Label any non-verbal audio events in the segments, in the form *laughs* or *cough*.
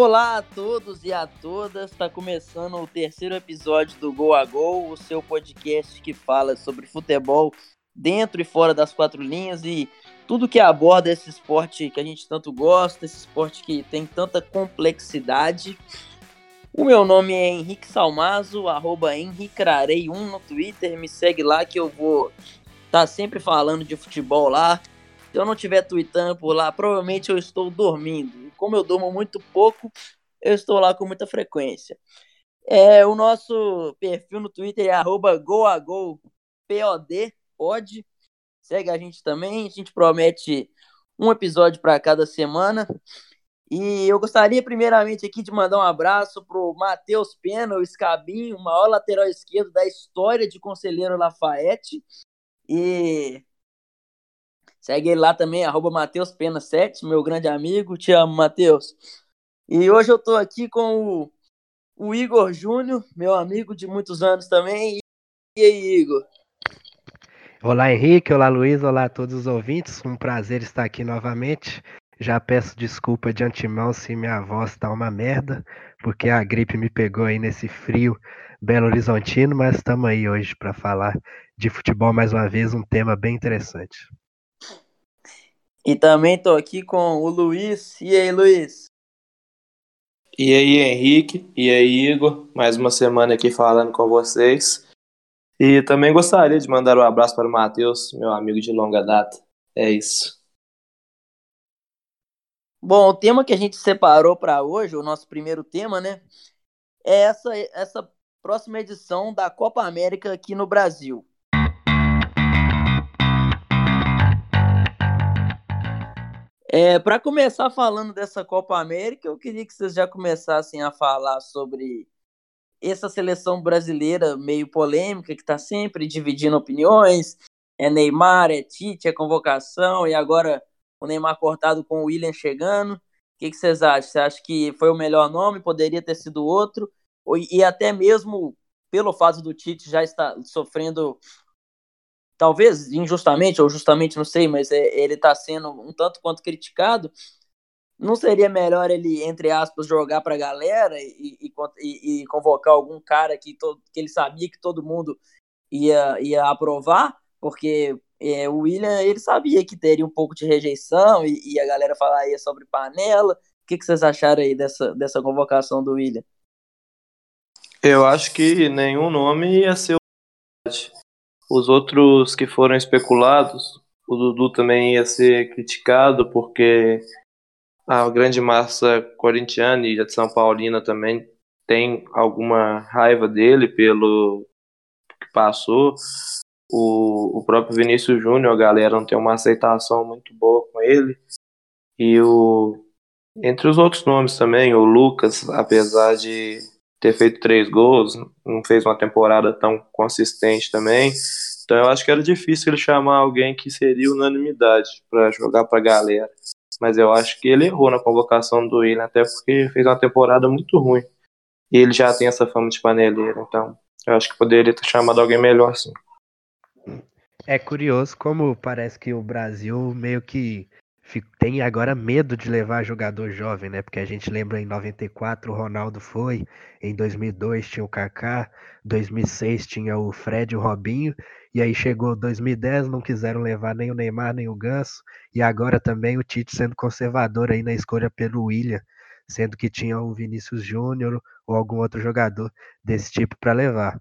Olá a todos e a todas, está começando o terceiro episódio do Gol a Gol, o seu podcast que fala sobre futebol dentro e fora das quatro linhas e tudo que aborda esse esporte que a gente tanto gosta, esse esporte que tem tanta complexidade. O meu nome é Henrique Salmazo, arroba Henricrarei1 no Twitter, me segue lá que eu vou estar tá sempre falando de futebol lá. Se eu não estiver tweetando por lá, provavelmente eu estou dormindo como eu durmo muito pouco, eu estou lá com muita frequência. É, o nosso perfil no Twitter é arroba pode. Segue a gente também, a gente promete um episódio para cada semana. E eu gostaria primeiramente aqui de mandar um abraço pro Matheus Pena, o Escabinho, o maior lateral esquerdo da história de Conselheiro Lafayette. E Segue ele lá também, arroba Matheus Pena 7, meu grande amigo. Te amo, Matheus. E hoje eu tô aqui com o, o Igor Júnior, meu amigo de muitos anos também. E aí, Igor? Olá, Henrique. Olá, Luiz. Olá a todos os ouvintes. Um prazer estar aqui novamente. Já peço desculpa de antemão se minha voz tá uma merda, porque a gripe me pegou aí nesse frio Belo Horizontino, mas estamos aí hoje para falar de futebol mais uma vez, um tema bem interessante. E também estou aqui com o Luiz. E aí, Luiz? E aí, Henrique? E aí, Igor? Mais uma semana aqui falando com vocês. E também gostaria de mandar um abraço para o Matheus, meu amigo de longa data. É isso. Bom, o tema que a gente separou para hoje, o nosso primeiro tema, né? É essa, essa próxima edição da Copa América aqui no Brasil. É, para começar falando dessa Copa América, eu queria que vocês já começassem a falar sobre essa seleção brasileira meio polêmica, que está sempre dividindo opiniões. É Neymar, é Tite, é convocação, e agora o Neymar cortado com o William chegando. O que, que vocês acham? Você acha que foi o melhor nome? Poderia ter sido outro? E até mesmo pelo fato do Tite já estar sofrendo talvez injustamente ou justamente, não sei, mas é, ele está sendo um tanto quanto criticado. Não seria melhor ele, entre aspas, jogar para a galera e, e, e, convocar algum cara que, todo, que ele sabia que todo mundo ia, ia aprovar? Porque é, o William ele sabia que teria um pouco de rejeição e, e a galera falaria sobre panela. O que, que vocês acharam aí dessa, dessa convocação do William? Eu acho que nenhum nome ia ser os outros que foram especulados, o Dudu também ia ser criticado porque a grande massa corintiana e de São Paulina também tem alguma raiva dele pelo que passou. O, o próprio Vinícius Júnior, a galera não tem uma aceitação muito boa com ele. E o entre os outros nomes também, o Lucas, apesar de ter feito três gols, não fez uma temporada tão consistente também. Então eu acho que era difícil ele chamar alguém que seria unanimidade para jogar para a galera. Mas eu acho que ele errou na convocação do Willian, até porque fez uma temporada muito ruim. E ele já tem essa fama de paneleiro, então eu acho que poderia ter chamado alguém melhor assim. É curioso como parece que o Brasil meio que tem agora medo de levar jogador jovem, né? Porque a gente lembra em 94 o Ronaldo foi, em 2002 tinha o Kaká, 2006 tinha o Fred e o Robinho, e aí chegou 2010, não quiseram levar nem o Neymar nem o Ganso, e agora também o Tite sendo conservador aí na escolha pelo William, sendo que tinha o Vinícius Júnior ou algum outro jogador desse tipo para levar.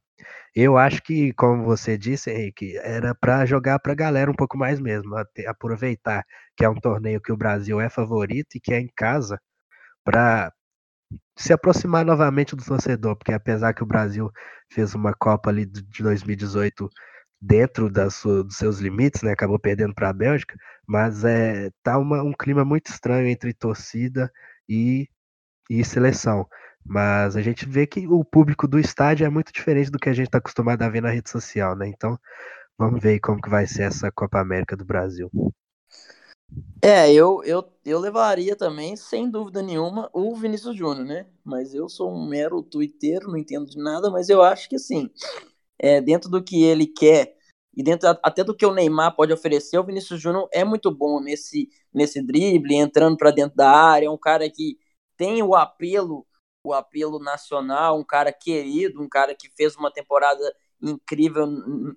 Eu acho que, como você disse, Henrique, era para jogar para a galera um pouco mais mesmo, aproveitar que é um torneio que o Brasil é favorito e que é em casa, para se aproximar novamente do torcedor, porque apesar que o Brasil fez uma Copa ali de 2018 dentro da sua, dos seus limites, né? Acabou perdendo para a Bélgica, mas é tá uma, um clima muito estranho entre torcida e, e seleção. Mas a gente vê que o público do estádio é muito diferente do que a gente está acostumado a ver na rede social, né? Então, vamos ver como que vai ser essa Copa América do Brasil. É, eu, eu, eu levaria também, sem dúvida nenhuma, o Vinícius Júnior, né? Mas eu sou um mero twitteiro, não entendo de nada, mas eu acho que assim, é, dentro do que ele quer e dentro até do que o Neymar pode oferecer, o Vinícius Júnior é muito bom nesse, nesse drible, entrando para dentro da área, é um cara que tem o apelo, o apelo nacional, um cara querido, um cara que fez uma temporada incrível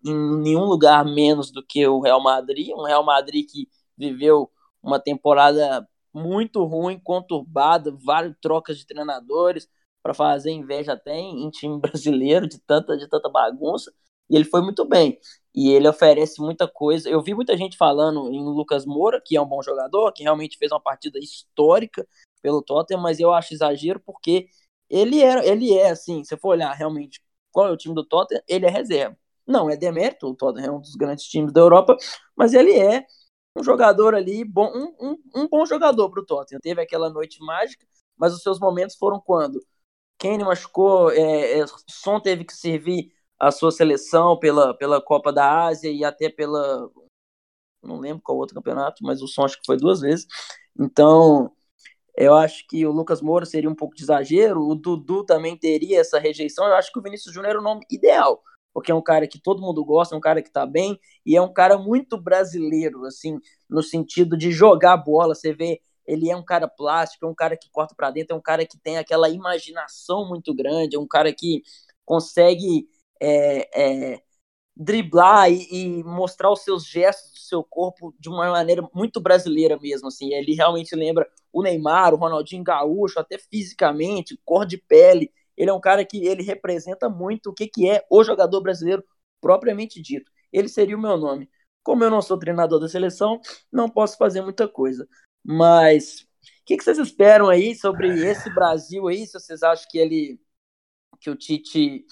em nenhum lugar menos do que o Real Madrid, um Real Madrid que viveu uma temporada muito ruim, conturbada, várias trocas de treinadores para fazer inveja até em, time *laughs* brasileiro de tanta de tanta bagunça, e ele foi muito bem. E ele oferece muita coisa. Eu vi muita gente falando em Lucas Moura, que é um bom jogador, que realmente fez uma partida histórica pelo Tottenham, mas eu acho exagero porque ele é, ele é assim, se for olhar realmente qual é o time do Tottenham, ele é reserva. Não é demérito, o Tottenham é um dos grandes times da Europa, mas ele é um jogador ali, bom, um, um, um bom jogador para o Tottenham. Teve aquela noite mágica, mas os seus momentos foram quando Kane machucou, é, é, Son teve que servir a sua seleção pela, pela Copa da Ásia e até pela. Não lembro qual outro campeonato, mas o Son acho que foi duas vezes. Então, eu acho que o Lucas Moura seria um pouco de exagero, o Dudu também teria essa rejeição. Eu acho que o Vinícius Júnior era o nome ideal, porque é um cara que todo mundo gosta, é um cara que tá bem e é um cara muito brasileiro, assim, no sentido de jogar bola. Você vê, ele é um cara plástico, é um cara que corta para dentro, é um cara que tem aquela imaginação muito grande, é um cara que consegue é, é, driblar e, e, mostrar os seus gestos do seu corpo de uma maneira muito brasileira mesmo, assim, ele realmente lembra o Neymar, o Ronaldinho Gaúcho, até fisicamente, cor de pele, ele é um cara que ele representa muito o que, que é o jogador brasileiro propriamente dito. Ele seria o meu nome. Como eu não sou treinador da seleção, não posso fazer muita coisa. Mas o que, que vocês esperam aí sobre esse Brasil aí? Se vocês acham que ele que o Tite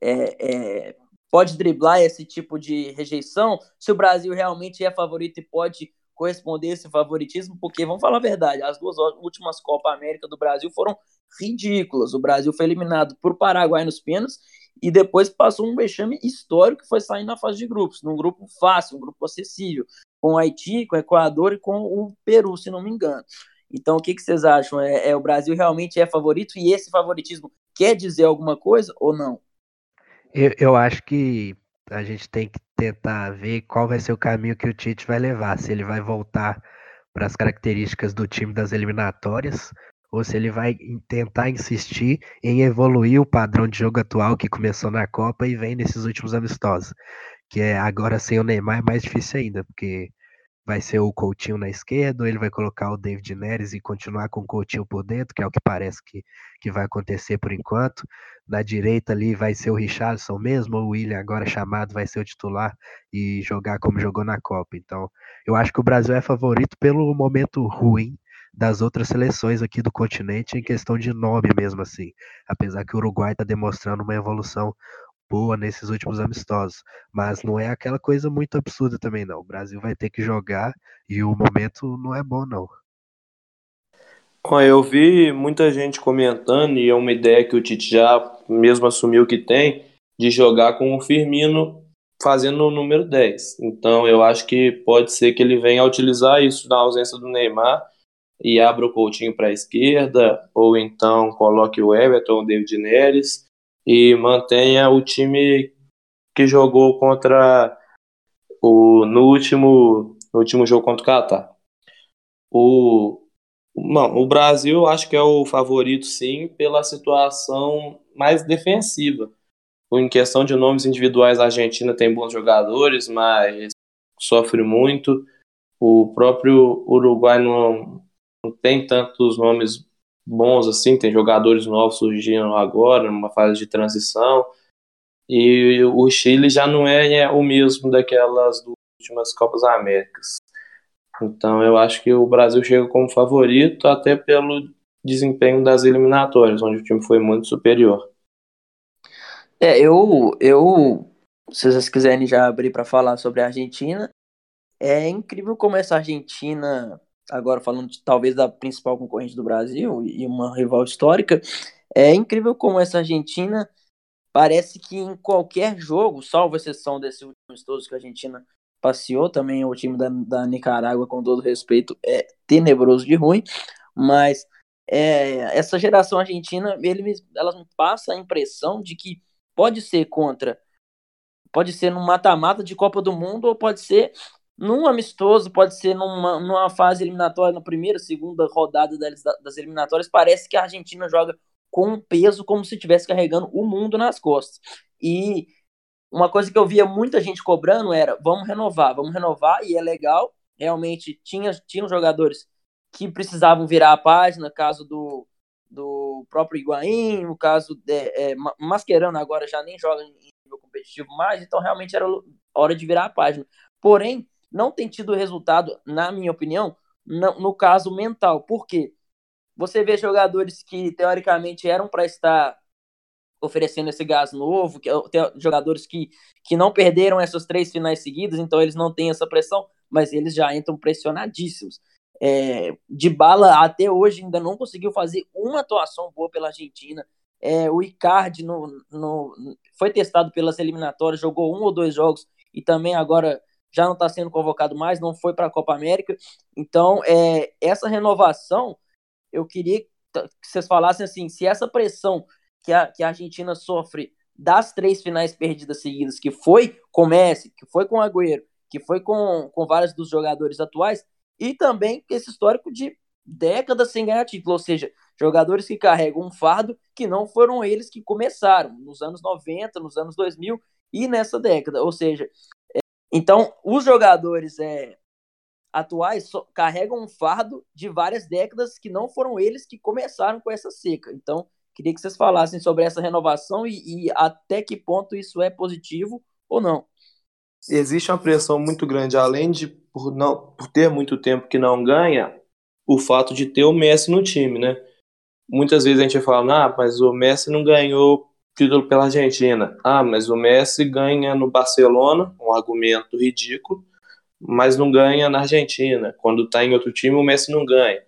é, é, pode driblar esse tipo de rejeição, se o Brasil realmente é favorito e pode corresponder esse favoritismo, porque vamos falar a verdade, as duas últimas Copa América do Brasil foram ridículas. O Brasil foi eliminado por Paraguai nos pênaltis e depois passou um vexame histórico que foi sair na fase de grupos, num grupo fácil, um grupo acessível, com o Haiti, com o Equador e com o Peru, se não me engano. Então, o que, que vocês acham? É, é o Brasil realmente é favorito e esse favoritismo quer dizer alguma coisa ou não? Eu, eu acho que a gente tem que tentar ver qual vai ser o caminho que o Tite vai levar. Se ele vai voltar para as características do time das eliminatórias, ou se ele vai tentar insistir em evoluir o padrão de jogo atual que começou na Copa e vem nesses últimos amistosos. Que é agora sem o Neymar é mais difícil ainda, porque vai ser o Coutinho na esquerda, ou ele vai colocar o David Neres e continuar com o Coutinho por dentro, que é o que parece que, que vai acontecer por enquanto. Na direita ali vai ser o Richardson mesmo, ou o William agora chamado vai ser o titular e jogar como jogou na Copa. Então, eu acho que o Brasil é favorito pelo momento ruim das outras seleções aqui do continente em questão de nome mesmo assim. Apesar que o Uruguai está demonstrando uma evolução boa nesses últimos amistosos. Mas não é aquela coisa muito absurda também, não. O Brasil vai ter que jogar e o momento não é bom, não. Eu vi muita gente comentando, e é uma ideia que o Tite já mesmo assumiu que tem, de jogar com o Firmino fazendo o número 10. Então eu acho que pode ser que ele venha a utilizar isso na ausência do Neymar e abra o Coutinho para a esquerda, ou então coloque o Everton, o David Neres e mantenha o time que jogou contra o no último no último jogo contra o Qatar. O não, o Brasil acho que é o favorito sim pela situação mais defensiva. Em questão de nomes individuais, a Argentina tem bons jogadores, mas sofre muito. O próprio Uruguai não, não tem tantos nomes bons assim, tem jogadores novos surgindo agora, numa fase de transição. E o Chile já não é, é o mesmo daquelas últimas Copas Américas. Então eu acho que o Brasil chega como favorito até pelo desempenho das eliminatórias, onde o time foi muito superior. É, eu, eu se vocês quiserem já abrir para falar sobre a Argentina, é incrível como essa Argentina agora falando de, talvez da principal concorrente do Brasil e uma rival histórica, é incrível como essa Argentina parece que em qualquer jogo, salvo exceção desse último todos que a Argentina passeou, também o time da, da Nicarágua, com todo respeito, é tenebroso de ruim, mas é, essa geração argentina, ele, ela me passa a impressão de que pode ser contra, pode ser no mata-mata de Copa do Mundo ou pode ser num amistoso, pode ser numa, numa fase eliminatória, na primeira, segunda rodada das, das eliminatórias, parece que a Argentina joga com um peso como se estivesse carregando o mundo nas costas. E uma coisa que eu via muita gente cobrando era: vamos renovar, vamos renovar, e é legal. Realmente tinha, tinha jogadores que precisavam virar a página, caso do, do próprio Higuaín, o caso de, é, Mascherano agora já nem joga em nível competitivo mais, então realmente era hora de virar a página. Porém, não tem tido resultado, na minha opinião, no, no caso mental. Por quê? Você vê jogadores que teoricamente eram para estar oferecendo esse gás novo, que tem jogadores que, que não perderam essas três finais seguidas, então eles não têm essa pressão, mas eles já entram pressionadíssimos. É, de bala até hoje ainda não conseguiu fazer uma atuação boa pela Argentina. É, o Icardi no, no, foi testado pelas eliminatórias, jogou um ou dois jogos e também agora já não está sendo convocado mais, não foi para a Copa América. Então, é, essa renovação, eu queria que vocês falassem assim: se essa pressão que a, que a Argentina sofre das três finais perdidas seguidas, que foi com Messi, que foi com Agüero, que foi com, com vários dos jogadores atuais, e também esse histórico de décadas sem ganhar título, ou seja, jogadores que carregam um fardo que não foram eles que começaram nos anos 90, nos anos 2000 e nessa década, ou seja, então, os jogadores é, atuais carregam um fardo de várias décadas que não foram eles que começaram com essa seca. Então, queria que vocês falassem sobre essa renovação e, e até que ponto isso é positivo ou não. Existe uma pressão muito grande, além de por, não, por ter muito tempo que não ganha, o fato de ter o Messi no time, né? Muitas vezes a gente fala, ah, mas o Messi não ganhou título pela Argentina. Ah, mas o Messi ganha no Barcelona, um argumento ridículo, mas não ganha na Argentina. Quando está em outro time, o Messi não ganha.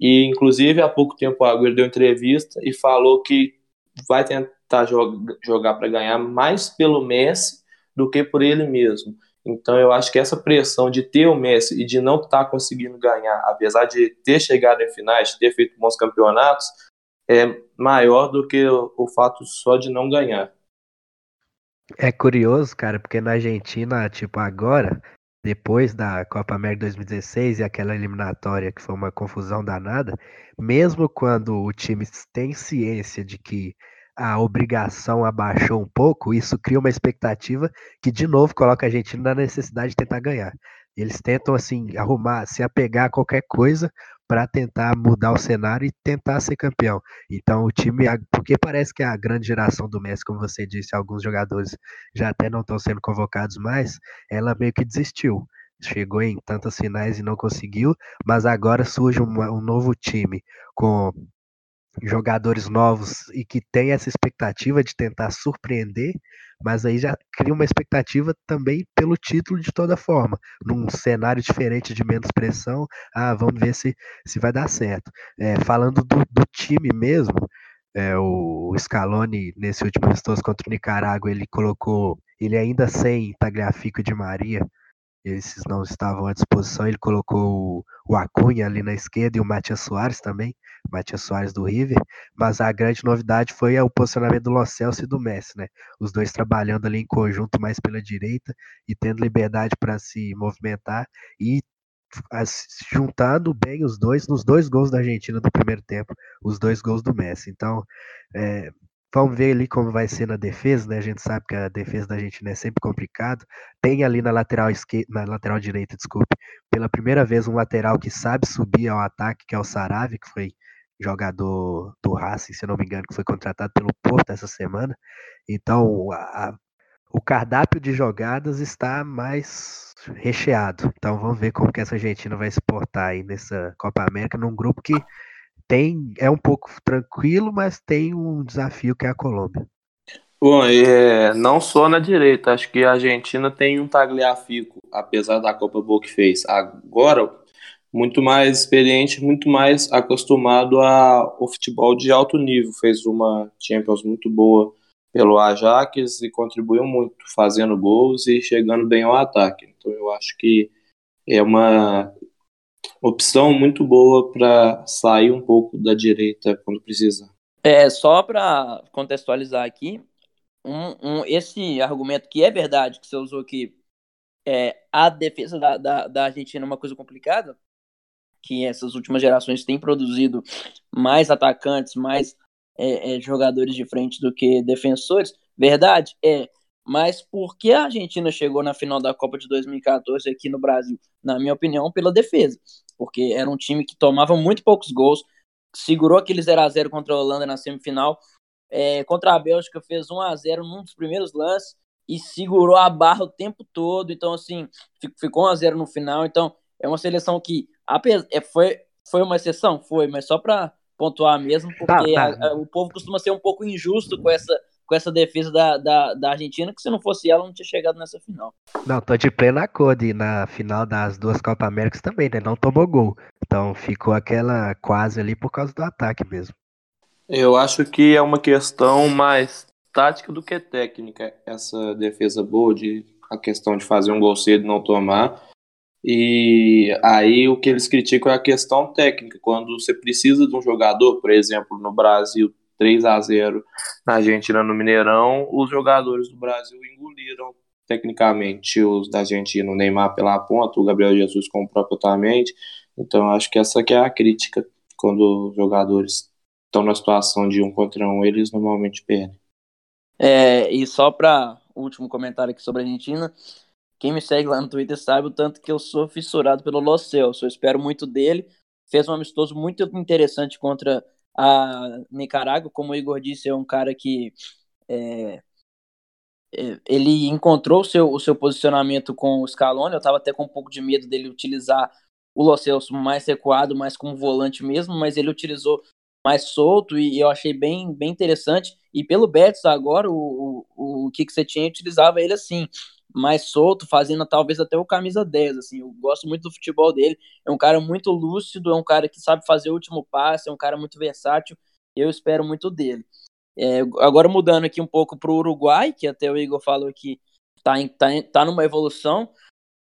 E, inclusive, há pouco tempo o Agüero deu entrevista e falou que vai tentar jogar para ganhar mais pelo Messi do que por ele mesmo. Então, eu acho que essa pressão de ter o Messi e de não estar tá conseguindo ganhar, apesar de ter chegado em finais, de ter feito bons campeonatos, é maior do que o, o fato só de não ganhar. É curioso, cara, porque na Argentina, tipo, agora, depois da Copa América 2016 e aquela eliminatória que foi uma confusão danada, mesmo quando o time tem ciência de que a obrigação abaixou um pouco, isso cria uma expectativa que de novo coloca a Argentina na necessidade de tentar ganhar. Eles tentam assim arrumar, se apegar a qualquer coisa para tentar mudar o cenário e tentar ser campeão. Então o time, porque parece que a grande geração do Messi, como você disse, alguns jogadores já até não estão sendo convocados mais, ela meio que desistiu. Chegou em tantas finais e não conseguiu, mas agora surge um, um novo time com jogadores novos e que tem essa expectativa de tentar surpreender, mas aí já cria uma expectativa também pelo título de toda forma, num cenário diferente de menos pressão. Ah, vamos ver se, se vai dar certo. É, falando do, do, time mesmo, é, o Scaloni, nesse último amistoso contra o Nicarágua, ele colocou, ele ainda sem Tagliafico de Maria, esses não estavam à disposição, ele colocou o, Acunha ali na esquerda e o Matias Soares também, Matias Soares do River, mas a grande novidade foi o posicionamento do Lo Celso e do Messi, né? Os dois trabalhando ali em conjunto mais pela direita e tendo liberdade para se movimentar e juntando bem os dois nos dois gols da Argentina do primeiro tempo, os dois gols do Messi. Então, é, vamos ver ali como vai ser na defesa, né? A gente sabe que a defesa da Argentina é sempre complicado. Tem ali na lateral esquerda, na lateral direita, desculpe, pela primeira vez um lateral que sabe subir ao ataque, que é o Sarave, que foi jogador do Racing, se não me engano, que foi contratado pelo Porto essa semana. Então, a, o cardápio de jogadas está mais recheado. Então, vamos ver como que essa Argentina vai se portar aí nessa Copa América, num grupo que tem é um pouco tranquilo, mas tem um desafio que é a Colômbia. Bom, é, não só na direita, acho que a Argentina tem um tagliafico, apesar da Copa Boa que fez. Agora, muito mais experiente, muito mais acostumado ao futebol de alto nível. Fez uma Champions muito boa pelo Ajax e contribuiu muito, fazendo gols e chegando bem ao ataque. Então eu acho que é uma opção muito boa para sair um pouco da direita quando precisa. É, só para contextualizar aqui, um, um, esse argumento que é verdade, que você usou aqui, é, a defesa da, da, da Argentina é uma coisa complicada, que essas últimas gerações têm produzido mais atacantes, mais é, é, jogadores de frente do que defensores. Verdade? É. Mas por que a Argentina chegou na final da Copa de 2014 aqui no Brasil? Na minha opinião, pela defesa. Porque era um time que tomava muito poucos gols, segurou aquele 0 a 0 contra a Holanda na semifinal, é, contra a Bélgica fez 1 a 0 num dos primeiros lances e segurou a barra o tempo todo. Então, assim, ficou 1 a 0 no final. Então, é uma seleção que é, foi, foi uma exceção? Foi, mas só para pontuar mesmo, porque tá, tá. A, a, o povo costuma ser um pouco injusto com essa, com essa defesa da, da, da, Argentina, que se não fosse ela, não tinha chegado nessa final. Não, tô de plena acordo, e na final das duas Copa Américas também, né? Não tomou gol. Então ficou aquela quase ali por causa do ataque mesmo. Eu acho que é uma questão mais tática do que técnica, essa defesa boa, de, a questão de fazer um gol cedo e não tomar. E aí o que eles criticam é a questão técnica. Quando você precisa de um jogador, por exemplo, no Brasil 3 a 0 na Argentina no Mineirão, os jogadores do Brasil engoliram tecnicamente os da Argentina, o Neymar pela ponta, o Gabriel Jesus com o próprio Otamendi. Então acho que essa que é a crítica quando os jogadores estão na situação de um contra um, eles normalmente perdem. É, e só para último comentário aqui sobre a Argentina, quem me segue lá no Twitter sabe o tanto que eu sou fissurado pelo Los Celso. Eu espero muito dele. Fez um amistoso muito interessante contra a Nicarágua. Como o Igor disse, é um cara que é, é, ele encontrou o seu, o seu posicionamento com o Scaloni. Eu estava até com um pouco de medo dele utilizar o Los Celso mais recuado, mais como volante mesmo, mas ele utilizou mais solto e eu achei bem, bem interessante. E pelo Betis agora, o, o, o que você tinha utilizava ele assim, mais solto, fazendo talvez até o camisa 10, assim, eu gosto muito do futebol dele, é um cara muito lúcido, é um cara que sabe fazer o último passe, é um cara muito versátil, eu espero muito dele. É, agora mudando aqui um pouco para o Uruguai, que até o Igor falou que tá, em, tá, tá numa evolução,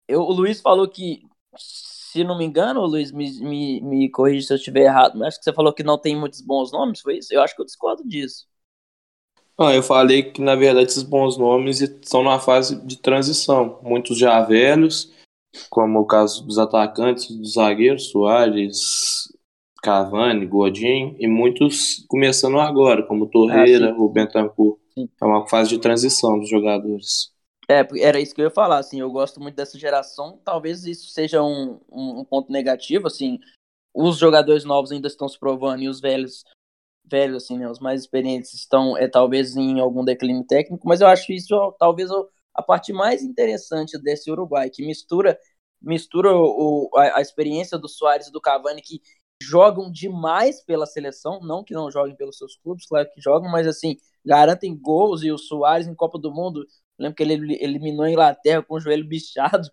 eu, o Luiz falou que, se não me engano, o Luiz me, me, me corrija se eu estiver errado, mas acho que você falou que não tem muitos bons nomes, foi isso? Eu acho que eu discordo disso. Ah, eu falei que, na verdade, esses bons nomes estão numa fase de transição. Muitos já velhos, como o caso dos atacantes, dos zagueiros, Soares, Cavani, Godin, e muitos começando agora, como Torreira, ah, o Bentancur. É uma fase de transição dos jogadores. É, era isso que eu ia falar, assim, eu gosto muito dessa geração, talvez isso seja um, um ponto negativo, assim, os jogadores novos ainda estão se provando e os velhos velhos, assim, né, os mais experientes estão, é, talvez, em algum declínio técnico, mas eu acho isso talvez a parte mais interessante desse Uruguai, que mistura mistura o, a, a, experiência do Soares e do Cavani, que jogam demais pela seleção, não que não joguem pelos seus clubes, claro que jogam, mas assim, garantem gols, e o Soares em Copa do Mundo, lembro que ele eliminou a Inglaterra com o joelho bichado,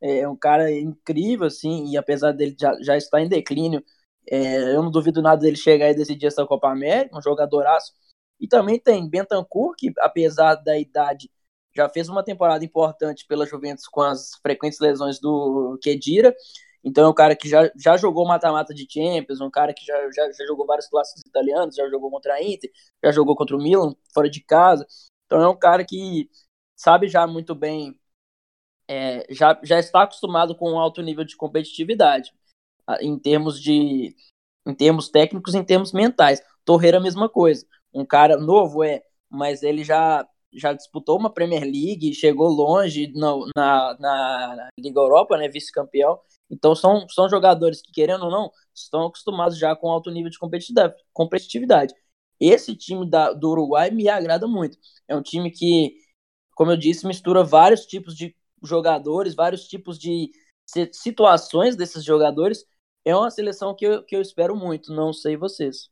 é um cara incrível, assim, e apesar dele já, já estar em declínio, é, eu não duvido nada dele chegar e decidir essa Copa América, um jogadoraço. E também tem Bentancur, que apesar da idade, já fez uma temporada importante pela Juventus com as frequentes lesões do Kedira. Então é um cara que já, já jogou mata-mata de Champions, um cara que já, já, já jogou vários clássicos italianos, já jogou contra a Inter, já jogou contra o Milan, fora de casa. Então é um cara que sabe já muito bem, é, já, já está acostumado com um alto nível de competitividade em termos de em termos técnicos, em termos mentais. Torreira a mesma coisa. Um cara novo é, mas ele já já disputou uma Premier League, chegou longe no, na, na Liga Europa, né, vice-campeão. Então são, são jogadores que, querendo ou não, estão acostumados já com alto nível de competitividade. Esse time da, do Uruguai me agrada muito. É um time que, como eu disse, mistura vários tipos de jogadores, vários tipos de situações desses jogadores é uma seleção que eu, que eu espero muito, não sei vocês.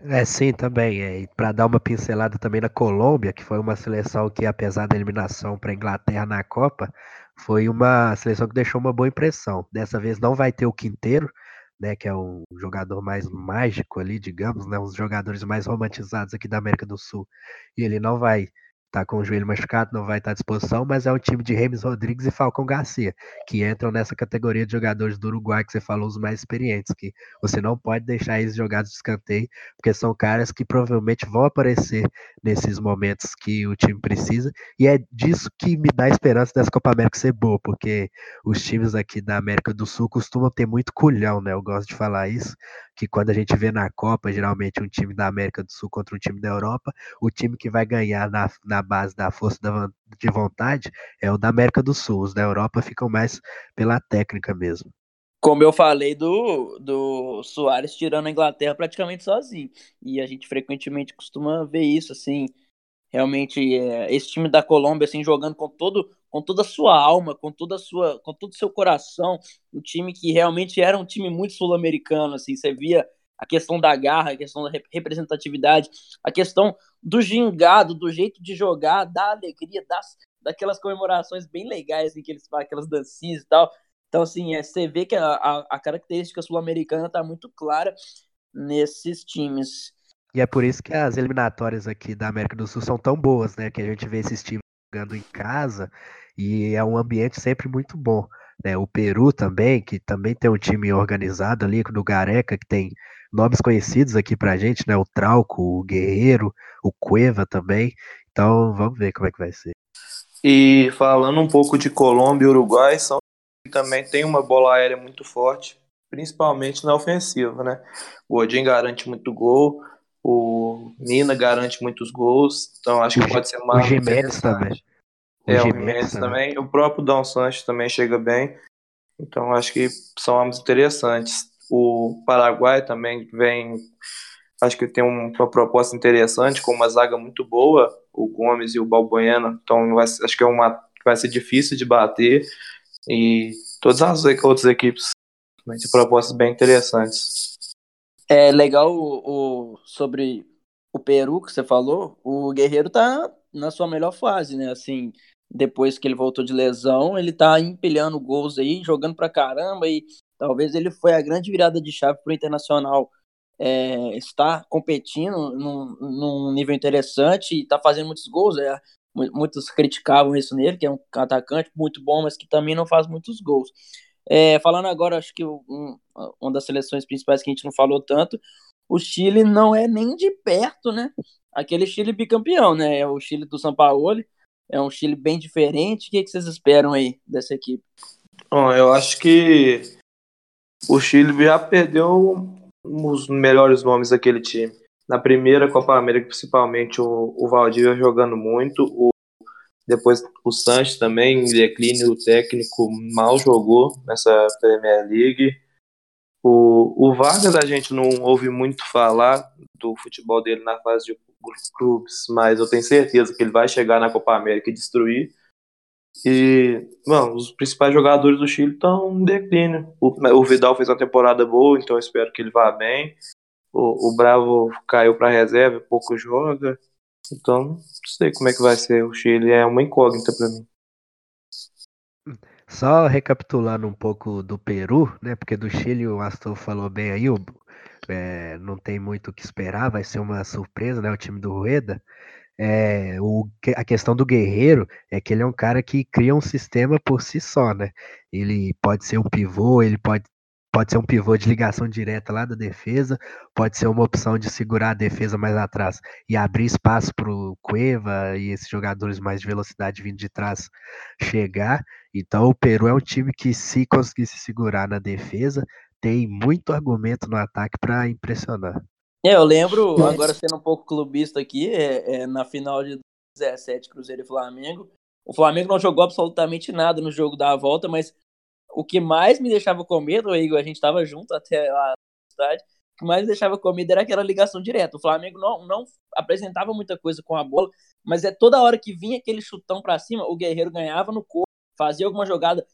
É, sim, também. É, para dar uma pincelada também na Colômbia, que foi uma seleção que, apesar da eliminação para a Inglaterra na Copa, foi uma seleção que deixou uma boa impressão. Dessa vez não vai ter o Quinteiro, né, que é um jogador mais mágico ali, digamos, né, dos jogadores mais romantizados aqui da América do Sul. E ele não vai tá com o joelho machucado, não vai estar à disposição, mas é um time de Remes Rodrigues e Falcão Garcia, que entram nessa categoria de jogadores do Uruguai que você falou, os mais experientes, que você não pode deixar eles jogados de escanteio, porque são caras que provavelmente vão aparecer nesses momentos que o time precisa, e é disso que me dá esperança dessa Copa América ser boa, porque os times aqui da América do Sul costumam ter muito culhão, né? Eu gosto de falar isso, que quando a gente vê na Copa, geralmente um time da América do Sul contra um time da Europa, o time que vai ganhar na, na base da força da, de vontade é o da América do Sul. Os da Europa ficam mais pela técnica mesmo. Como eu falei do, do Soares tirando a Inglaterra praticamente sozinho. E a gente frequentemente costuma ver isso, assim. Realmente, é, esse time da Colômbia, assim, jogando com todo com toda a sua alma, com toda sua, com todo o seu coração, um time que realmente era um time muito sul-americano, assim, você via a questão da garra, a questão da representatividade, a questão do gingado, do jeito de jogar, da alegria, das, daquelas comemorações bem legais em assim, que eles fazem, aquelas dancinhas e tal. Então, assim, é, você vê que a, a, a característica sul-americana está muito clara nesses times. E é por isso que as eliminatórias aqui da América do Sul são tão boas, né? Que a gente vê esses times jogando em casa e é um ambiente sempre muito bom. Né? O Peru também, que também tem um time organizado ali, do Gareca, que tem nomes conhecidos aqui pra gente, né? O Trauco, o Guerreiro, o Cueva também. Então vamos ver como é que vai ser. E falando um pouco de Colômbia e Uruguai, são também tem uma bola aérea muito forte, principalmente na ofensiva, né? O Odin garante muito gol, o Mina garante muitos gols, então acho que pode ser uma. O Jimenez também. O é, o também. também. O próprio Dom Sanches também chega bem. Então acho que são ambos interessantes. O Paraguai também vem, acho que tem uma proposta interessante, com uma zaga muito boa, o Gomes e o Balbuena. Então vai, acho que é uma vai ser difícil de bater. E todas as outras equipes também têm propostas bem interessantes. É legal o, o, sobre o Peru que você falou. O Guerreiro tá na sua melhor fase, né? Assim, depois que ele voltou de lesão, ele tá empilhando gols aí, jogando pra caramba e talvez ele foi a grande virada de chave pro Internacional é, estar competindo num, num, nível interessante e tá fazendo muitos gols. É, muitos criticavam isso nele, que é um atacante muito bom, mas que também não faz muitos gols. É, falando agora, acho que um, uma das seleções principais que a gente não falou tanto, o Chile não é nem de perto, né? Aquele Chile bicampeão, né? É o Chile do Sampaoli, é um Chile bem diferente. O que, que vocês esperam aí dessa equipe? Bom, eu acho que o Chile já perdeu os melhores nomes daquele time. Na primeira Copa América, principalmente, o, o Valdívia jogando muito. O, depois o Sanches também, em declínio, o técnico mal jogou nessa Premier League. O, o Vargas a gente não ouve muito falar do futebol dele na fase de clubes, mas eu tenho certeza que ele vai chegar na Copa América e destruir. E, bom, os principais jogadores do Chile estão em declínio. O, o, Vidal fez uma temporada boa, então espero que ele vá bem. O, o Bravo caiu para reserva, pouco joga. Então, não sei como é que vai ser. O Chile é uma incógnita para mim. Só recapitulando um pouco do Peru, né? Porque do Chile o Astor falou bem aí, é, não tem muito o que esperar, vai ser uma surpresa, né? O time do Rueda. É, o, a questão do Guerreiro é que ele é um cara que cria um sistema por si só, né? Ele pode ser um pivô, ele pode, pode ser um pivô de ligação direta lá da defesa, pode ser uma opção de segurar a defesa mais atrás e abrir espaço para o Cueva e esses jogadores mais de velocidade vindo de trás chegar. Então o Peru é um time que, se conseguir se segurar na defesa, tem muito argumento no ataque para impressionar. É, eu lembro, agora sendo um pouco clubista aqui, é, é, na final de 17, Cruzeiro e Flamengo. O Flamengo não jogou absolutamente nada no jogo da volta, mas o que mais me deixava com medo, Igor, a gente estava junto até lá na cidade, o que mais me deixava com medo era aquela ligação direta. O Flamengo não, não apresentava muita coisa com a bola, mas é toda hora que vinha aquele chutão para cima, o Guerreiro ganhava no corpo, fazia alguma jogada,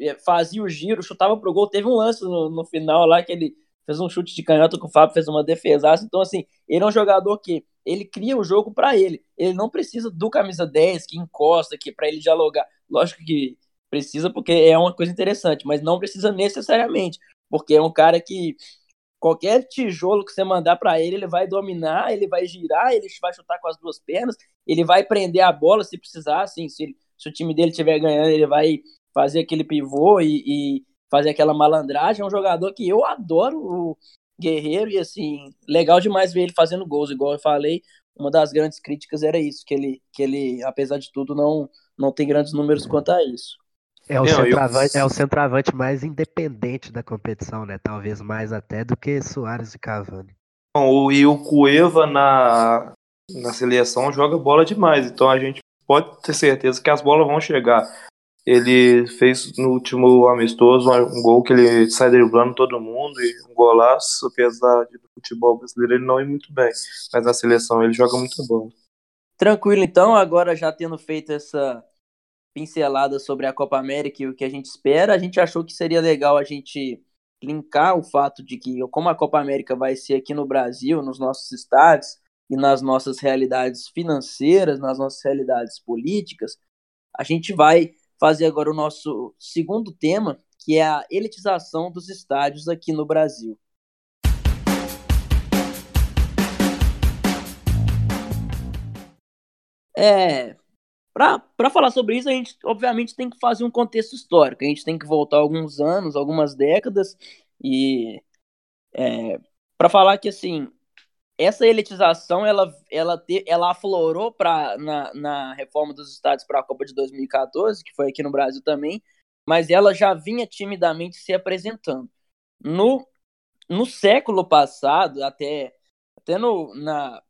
é, fazia o giro, chutava pro gol. Teve um lance no, no final lá que ele fez um chute de canhota que o Fábio fez uma defesa. Então, assim, ele é um jogador que ele cria o jogo para ele. Ele não precisa do camisa 10 que encosta aqui para ele dialogar. Lógico que precisa porque é uma coisa interessante, mas não precisa necessariamente, porque é um cara que qualquer tijolo que você mandar para ele, ele vai dominar, ele vai girar, ele vai chutar com as duas pernas, ele vai prender a bola se precisar, assim, se, se o time dele estiver ganhando, ele vai fazer aquele pivô e, e, fazer aquela malandragem. É um jogador que eu adoro, o Guerreiro, e assim, legal demais ver ele fazendo gols, igual eu falei. Uma das grandes críticas era isso, que ele, que ele apesar de tudo, não, não tem grandes números quanto a isso. É o, centroavante, eu... é o centroavante mais independente da competição, né? Talvez mais até do que Soares e Cavani. Bom, e o Cueva na, na seleção joga bola demais, então a gente pode ter certeza que as bolas vão chegar. Ele fez no último amistoso um gol que ele sai driblando todo mundo e um golaço, apesar de do futebol brasileiro ele não ir muito bem, mas na seleção ele joga muito bom. Tranquilo, então, agora já tendo feito essa pincelada sobre a Copa América e o que a gente espera, a gente achou que seria legal a gente linkar o fato de que, como a Copa América vai ser aqui no Brasil, nos nossos estádios e nas nossas realidades financeiras, nas nossas realidades políticas, a gente vai fazer agora o nosso segundo tema, que é a elitização dos estádios aqui no Brasil. É, para falar sobre isso, a gente obviamente tem que fazer um contexto histórico. A gente tem que voltar alguns anos, algumas décadas, e é, para falar que assim essa elitização ela, ela, te, ela aflorou pra, na, na reforma dos estádios para a Copa de 2014, que foi aqui no Brasil também, mas ela já vinha timidamente se apresentando. No, no século passado, até, até no, na,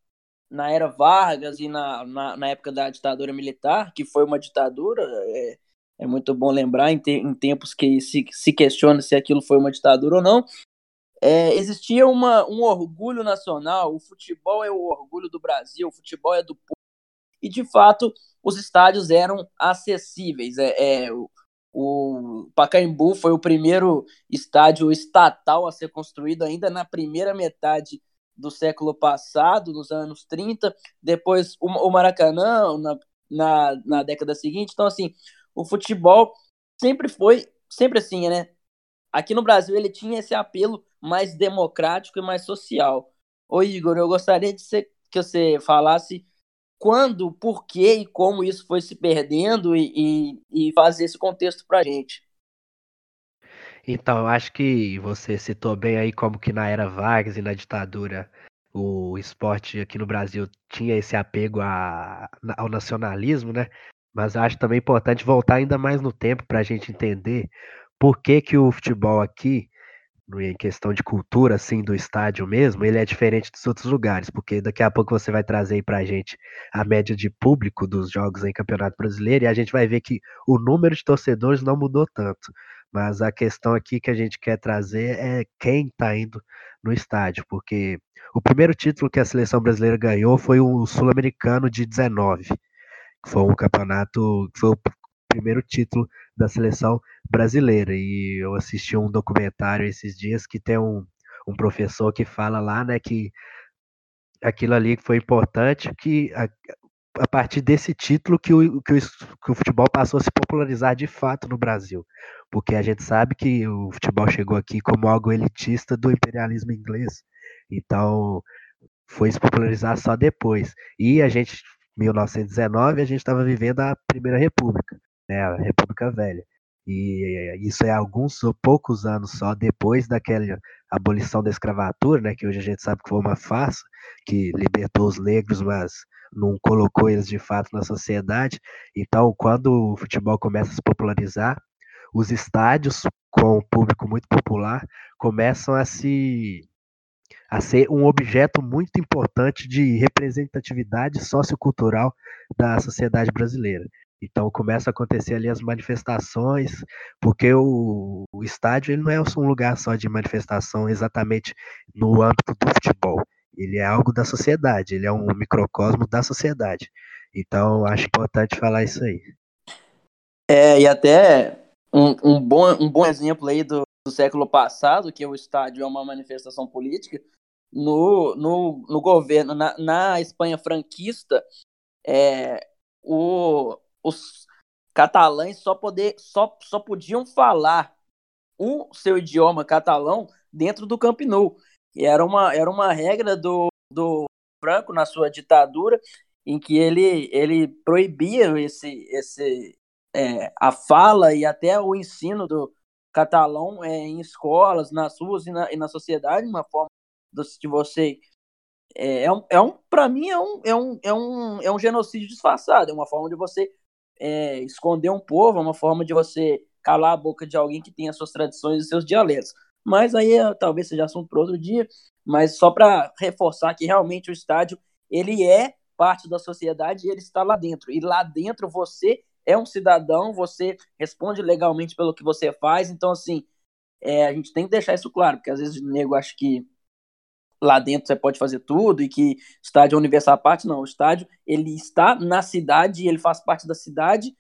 na era Vargas e na, na, na, época da ditadura militar, que foi uma ditadura, é, é muito bom lembrar em, te, em tempos que se, se questiona se aquilo foi uma ditadura ou não, é, existia uma, um orgulho nacional, o futebol é o orgulho do Brasil, o futebol é do povo, e de fato os estádios eram acessíveis. É, é, o, o Pacaembu foi o primeiro estádio estatal a ser construído ainda na primeira metade do século passado, nos anos 30, depois o, Maracanã na, na, na década seguinte. Então, assim, o futebol sempre foi, sempre assim, né? Aqui no Brasil ele tinha esse apelo mais democrático e mais social. Ô Igor, eu gostaria de ser, que você falasse quando, por que e como isso foi se perdendo e, e, e fazer esse contexto para a gente. Então, acho que você citou bem aí como que na era Vargas e na ditadura o esporte aqui no Brasil tinha esse apego a, ao nacionalismo, né? Mas acho também importante voltar ainda mais no tempo para a gente entender por que, que o futebol aqui, em questão de cultura, assim, do estádio mesmo, ele é diferente dos outros lugares, porque daqui a pouco você vai trazer aí pra gente a média de público dos jogos em Campeonato Brasileiro e a gente vai ver que o número de torcedores não mudou tanto. Mas a questão aqui que a gente quer trazer é quem está indo no estádio, porque o primeiro título que a seleção brasileira ganhou foi o Sul-Americano de 19, que foi um campeonato, foi o primeiro título da seleção brasileira. E eu assisti um documentário esses dias que tem um, um professor que fala lá, né, que aquilo ali foi importante, que a, a partir desse título que o, que, o, que o futebol passou a se popularizar de fato no Brasil. Porque a gente sabe que o futebol chegou aqui como algo elitista do imperialismo inglês. Então, foi se popularizar só depois. E a gente, 1919, a gente estava vivendo a Primeira República, né, a República Velha. E isso é alguns ou poucos anos só depois daquela abolição da escravatura, né, que hoje a gente sabe que foi uma farsa, que libertou os negros, mas não colocou eles de fato na sociedade. Então, quando o futebol começa a se popularizar, os estádios com o público muito popular começam a se a ser um objeto muito importante de representatividade sociocultural da sociedade brasileira. Então começa a acontecer ali as manifestações, porque o, o estádio ele não é um lugar só de manifestação exatamente no âmbito do futebol. Ele é algo da sociedade, ele é um microcosmo da sociedade. Então acho importante falar isso aí. É, e até um, um, bom, um bom exemplo aí do, do século passado, que o estádio é uma manifestação política, no, no, no governo, na, na Espanha franquista, é, o, os catalães só, poder, só, só podiam falar o seu idioma catalão dentro do Camp Nou. Era uma, era uma regra do, do Franco na sua ditadura, em que ele, ele proibia esse, esse, é, a fala e até o ensino do catalão é, em escolas, nas ruas e na, e na sociedade, uma forma de você é, é um, é um para mim é um, é, um, é, um, é um genocídio disfarçado, é uma forma de você é, esconder um povo, é uma forma de você calar a boca de alguém que tem as suas tradições e seus dialetos. Mas aí é, talvez seja assunto para outro dia, mas só para reforçar que realmente o estádio ele é parte da sociedade e ele está lá dentro. E lá dentro você é um cidadão, você responde legalmente pelo que você faz. Então, assim, é, a gente tem que deixar isso claro, porque às vezes o nego acha que lá dentro você pode fazer tudo e que estádio é universal à parte. Não, o estádio ele está na cidade, ele faz parte da cidade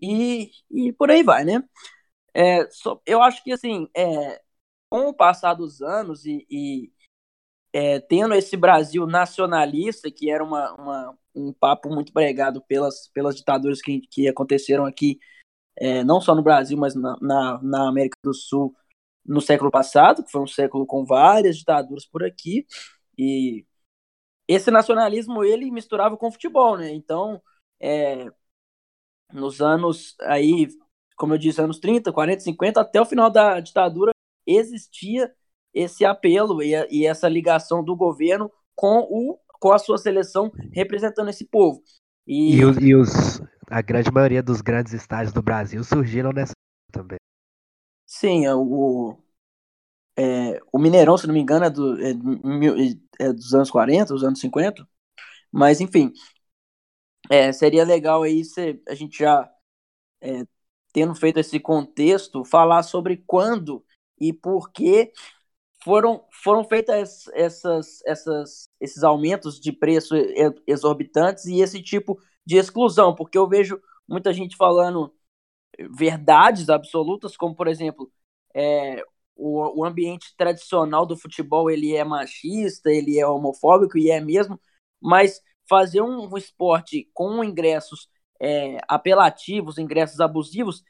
e, e por aí vai, né? É, só, eu acho que, assim, é, com o passar dos anos e, e é, tendo esse Brasil nacionalista, que era uma, uma, um papo muito pregado pelas, pelas ditaduras que, que aconteceram aqui, é, não só no Brasil, mas na, na, na, América do Sul no século passado, que foi um século com várias ditaduras por aqui, e esse nacionalismo ele misturava com futebol, né? Então, é, nos anos aí, como eu disse, anos 30, 40, 50, até o final da ditadura, existia esse apelo e, e essa ligação do governo com, o, com a sua seleção representando esse povo. E, e, os, e os, a grande maioria dos grandes estádios do Brasil surgiram nessa também. Sim, é o, é, o Mineirão, se não me engano, é, do, é, é, dos anos 40, dos anos 50. Mas, enfim, é, seria legal aí se a gente já, é, tendo feito esse contexto, falar sobre quando e por que foram, foram feitas essas, essas, esses aumentos de preço exorbitantes e esse tipo de exclusão, porque eu vejo muita gente falando verdades absolutas, como por exemplo, é, o, o ambiente tradicional do futebol ele é machista, ele é homofóbico e é mesmo, mas fazer um, um esporte com ingressos é, apelativos, ingressos abusivos,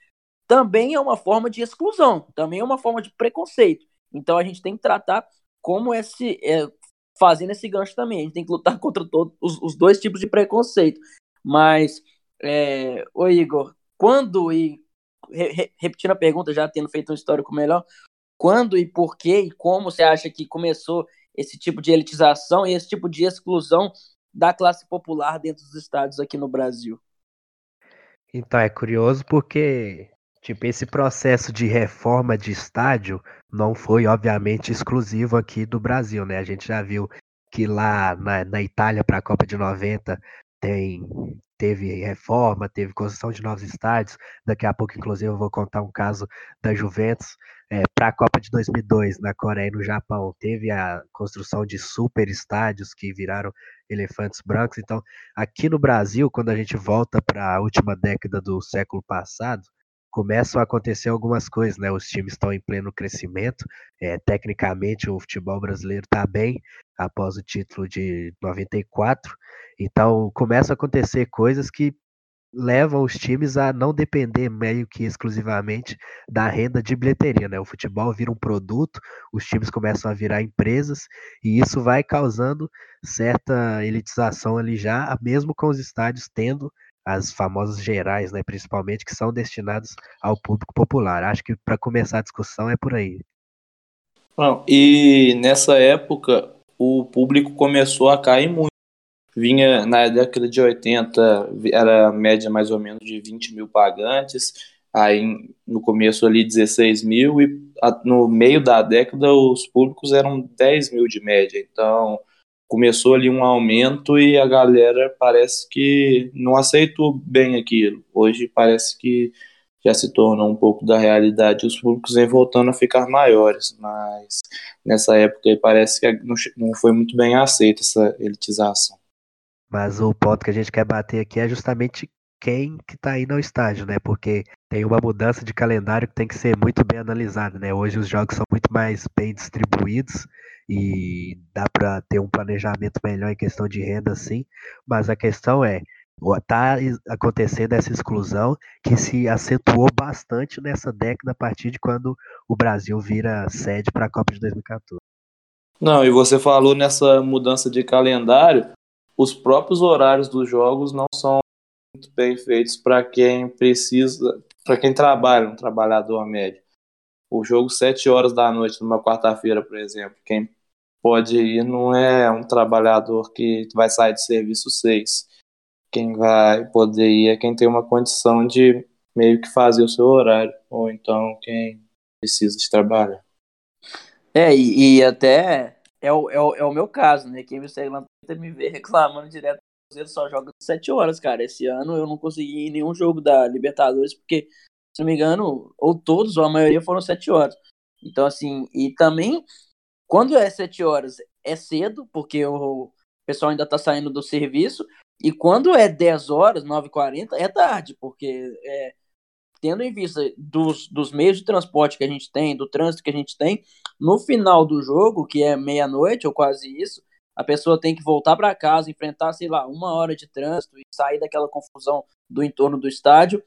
também é uma forma de exclusão, também é uma forma de preconceito. Então a gente tem que tratar como esse. É, fazendo esse gancho também. A gente tem que lutar *laughs* contra todos os, os dois tipos de preconceito. Mas, é, ô Igor, quando e. Re, repetindo a pergunta, já tendo feito um histórico melhor, quando e por que e como você acha que começou esse tipo de elitização e esse tipo de exclusão da classe popular dentro dos estados aqui no Brasil? Então, é curioso porque Tipo, esse processo de reforma de estádio não foi, obviamente, exclusivo aqui do Brasil, né? A gente já viu que lá na, na Itália, para a Copa de 90, tem, teve reforma, teve construção de novos estádios. Daqui a pouco, inclusive, eu vou contar um caso da Juventus. É, para a Copa de 2002, na Coreia e no Japão, teve a construção de super estádios que viraram elefantes brancos. Então, aqui no Brasil, quando a gente volta para a última década do século passado, começam a acontecer algumas coisas, né? Os times estão em pleno crescimento. É, tecnicamente, o futebol brasileiro está bem após o título de 94. Então, começam a acontecer coisas que levam os times a não depender meio que exclusivamente da renda de bilheteria, né? O futebol vira um produto, os times começam a virar empresas e isso vai causando certa elitização ali já, mesmo com os estádios tendo as famosas gerais, né, principalmente, que são destinadas ao público popular. Acho que para começar a discussão é por aí. Não, e nessa época o público começou a cair muito. Vinha na década de 80, era média mais ou menos de 20 mil pagantes, aí no começo ali 16 mil, e no meio da década os públicos eram 10 mil de média. Então começou ali um aumento e a galera parece que não aceitou bem aquilo. Hoje parece que já se tornou um pouco da realidade, os públicos vêm voltando a ficar maiores, mas nessa época parece que não foi muito bem aceita essa elitização. Mas o ponto que a gente quer bater aqui é justamente quem que está indo ao estádio, né? Porque tem uma mudança de calendário que tem que ser muito bem analisada, né? Hoje os jogos são muito mais bem distribuídos e dá para ter um planejamento melhor em questão de renda, sim. Mas a questão é, está acontecendo essa exclusão que se acentuou bastante nessa década a partir de quando o Brasil vira sede para a Copa de 2014. Não, e você falou nessa mudança de calendário, os próprios horários dos jogos não são muito bem feitos para quem precisa, para quem trabalha, um trabalhador médio. O jogo 7 horas da noite numa quarta-feira, por exemplo, quem pode ir não é um trabalhador que vai sair de serviço 6. Quem vai poder ir é quem tem uma condição de meio que fazer o seu horário, ou então quem precisa de trabalhar. É, e, e até é o, é, o, é o meu caso, né? Quem me segue lá me vê *laughs* reclamando direto. Ele só joga 7 horas, cara. Esse ano eu não consegui ir nenhum jogo da Libertadores, porque, se não me engano, ou todos, ou a maioria foram 7 horas. Então, assim, e também, quando é 7 horas, é cedo, porque o pessoal ainda tá saindo do serviço, e quando é 10 horas, 9h40, é tarde, porque é, tendo em vista dos, dos meios de transporte que a gente tem, do trânsito que a gente tem, no final do jogo, que é meia-noite ou quase isso, a pessoa tem que voltar para casa, enfrentar, sei lá, uma hora de trânsito e sair daquela confusão do entorno do estádio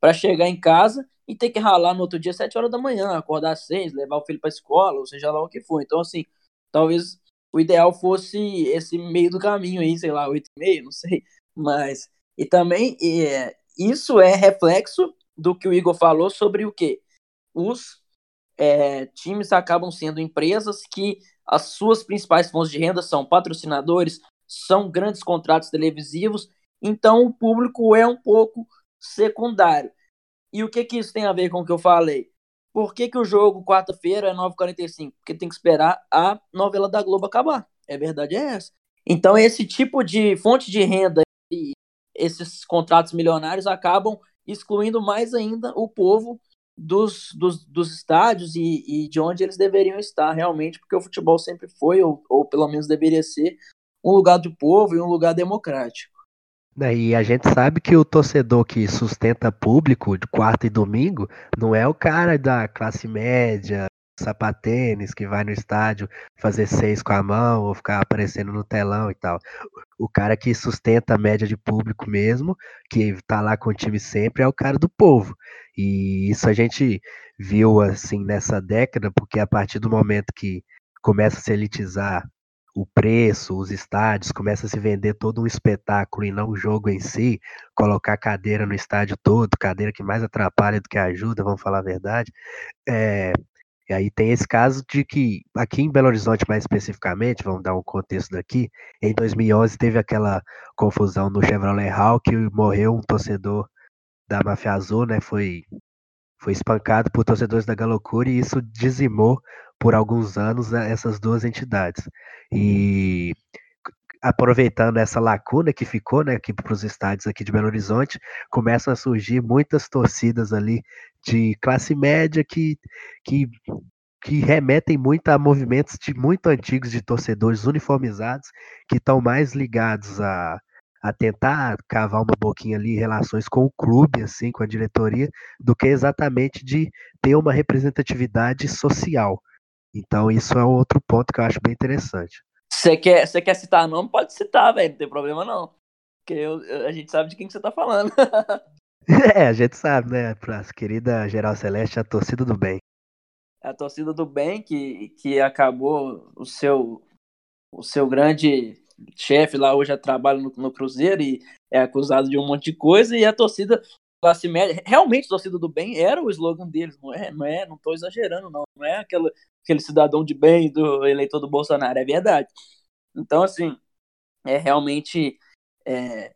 para chegar em casa e ter que ralar no outro dia sete horas da manhã, acordar às seis, levar o filho para escola, ou seja lá o que for. Então, assim, talvez o ideal fosse esse meio do caminho aí, sei lá, oito e meio, não sei. Mas, e também, é, isso é reflexo do que o Igor falou sobre o que os é, times acabam sendo empresas que as suas principais fontes de renda são patrocinadores, são grandes contratos televisivos, então o público é um pouco secundário. E o que, que isso tem a ver com o que eu falei? Por que, que o jogo quarta-feira é 9h45? Porque tem que esperar a novela da Globo acabar. É verdade, é essa. Então, esse tipo de fonte de renda e esses contratos milionários acabam excluindo mais ainda o povo dos, dos, dos estádios e, e, de onde eles deveriam estar realmente, porque o futebol sempre foi, ou, ou pelo menos deveria ser, um lugar do povo e um lugar democrático. E a gente sabe que o torcedor que sustenta público de quarta e domingo não é o cara da classe média, sapatênis que vai no estádio fazer seis com a mão ou ficar aparecendo no telão e tal. O cara que sustenta a média de público mesmo, que tá lá com o time sempre, é o cara do povo. E isso a gente viu assim nessa década, porque a partir do momento que começa a se elitizar o preço, os estádios, começa a se vender todo um espetáculo e não o jogo em si, colocar cadeira no estádio todo, cadeira que mais atrapalha do que ajuda, vamos falar a verdade. É, e aí tem esse caso de que, aqui em Belo Horizonte mais especificamente, vamos dar um contexto daqui, em 2011 teve aquela confusão no Chevrolet Hall que morreu um torcedor da Máfia Azul, né, foi, foi espancado por torcedores da Galocura e isso dizimou por alguns anos né, essas duas entidades. E aproveitando essa lacuna que ficou, né, aqui para os estádios aqui de Belo Horizonte, começam a surgir muitas torcidas ali de classe média que, que, que remetem muito a movimentos de muito antigos de torcedores uniformizados que estão mais ligados a, a tentar cavar uma boquinha ali em relações com o clube, assim, com a diretoria, do que exatamente de ter uma representatividade social. Então isso é outro ponto que eu acho bem interessante. Você quer, você quer citar nome? Pode citar, velho. Não tem problema não. Porque eu, a gente sabe de quem que você tá falando. *laughs* é, a gente sabe, né? Pra querida Geral Celeste, a torcida do bem. A torcida do bem que, que acabou o seu, o seu grande chefe lá hoje trabalha no, no Cruzeiro e é acusado de um monte de coisa e a torcida classe média, realmente torcida do bem era o slogan deles, não é, não é, não tô exagerando não, não é aquela aquele cidadão de bem do eleitor do Bolsonaro, é verdade. Então, assim, é realmente é,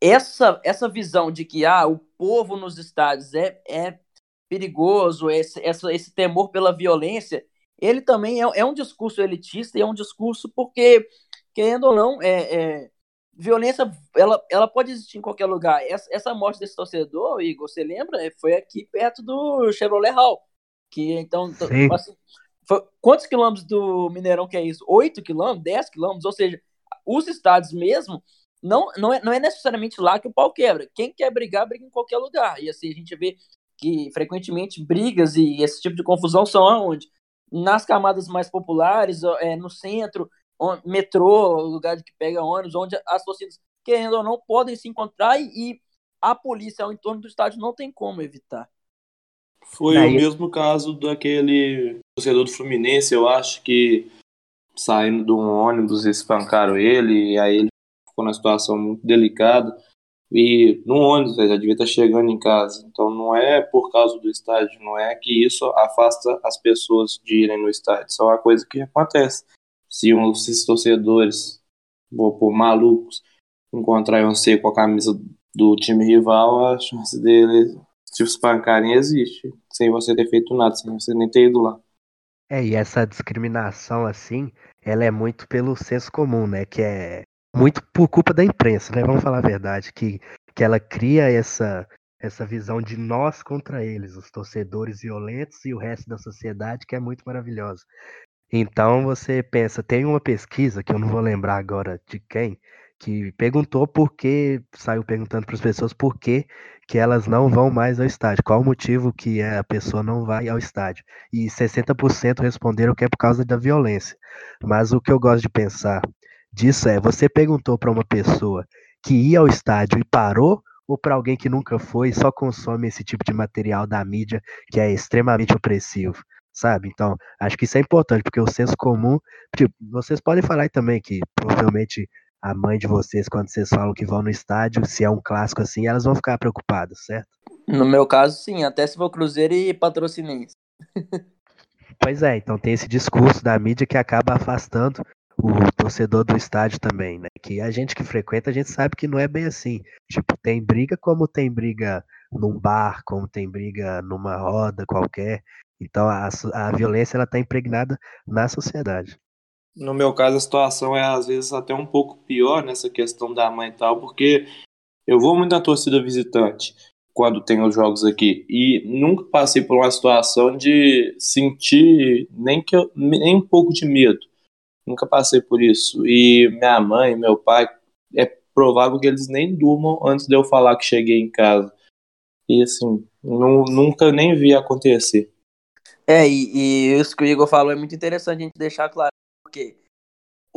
essa, essa visão de que ah, o povo nos estádios é, é perigoso, esse, essa, esse temor pela violência, ele também é, é um discurso elitista e é um discurso porque, querendo ou não, é, é violência ela, ela pode existir em qualquer lugar. Essa, essa morte desse torcedor, Igor, você lembra? Foi aqui perto do Chevrolet Hall. Que então, assim, foi, quantos quilômetros do Mineirão que é isso? 8 quilômetros, 10 quilômetros? Ou seja, os estados mesmo, não, não, é, não é necessariamente lá que o pau quebra. Quem quer brigar, briga em qualquer lugar. E assim, a gente vê que frequentemente brigas e esse tipo de confusão são aonde? Nas camadas mais populares, é, no centro, metrô, lugar de que pega ônibus, onde as torcidas, querendo ou não, podem se encontrar e, e a polícia ao entorno do estádio não tem como evitar. Foi Daí... o mesmo caso daquele torcedor do Fluminense, eu acho que saindo de um ônibus espancaram ele, e aí ele ficou numa situação muito delicada. E no ônibus, já devia estar chegando em casa. Então não é por causa do estádio, não é que isso afasta as pessoas de irem no estádio. Isso é uma coisa que acontece. Se um, esses torcedores, vou por malucos, encontrarem você com a camisa do time rival, a chance dele te espancarem existe, sem você ter feito nada, sem você nem ter ido lá. É, e essa discriminação, assim, ela é muito pelo senso comum, né? Que é muito por culpa da imprensa, né? Vamos falar a verdade, que, que ela cria essa, essa visão de nós contra eles, os torcedores violentos e o resto da sociedade, que é muito maravilhosa. Então você pensa, tem uma pesquisa que eu não vou lembrar agora de quem, que perguntou por que, saiu perguntando para as pessoas por que, que elas não vão mais ao estádio, qual o motivo que a pessoa não vai ao estádio. E 60% responderam que é por causa da violência. Mas o que eu gosto de pensar disso é, você perguntou para uma pessoa que ia ao estádio e parou, ou para alguém que nunca foi e só consome esse tipo de material da mídia que é extremamente opressivo? Sabe? Então, acho que isso é importante, porque o senso comum, tipo, vocês podem falar aí também que provavelmente a mãe de vocês, quando vocês falam que vão no estádio, se é um clássico assim, elas vão ficar preocupadas, certo? No meu caso, sim, até se for Cruzeiro e patrocinense. pois é, então tem esse discurso da mídia que acaba afastando o torcedor do estádio também, né? Que a gente que frequenta, a gente sabe que não é bem assim. Tipo, tem briga como tem briga num bar, como tem briga numa roda qualquer. Então a, a violência ela está impregnada na sociedade. No meu caso, a situação é às vezes até um pouco pior nessa questão da mãe e tal, porque eu vou muito na torcida visitante quando tem os jogos aqui e nunca passei por uma situação de sentir nem que eu, nem um pouco de medo. Nunca passei por isso. E minha mãe, meu pai, é provável que eles nem durmam antes de eu falar que cheguei em casa. E assim, nunca nem vi acontecer. É, e, e isso que o Igor falou é muito interessante a gente deixar claro, porque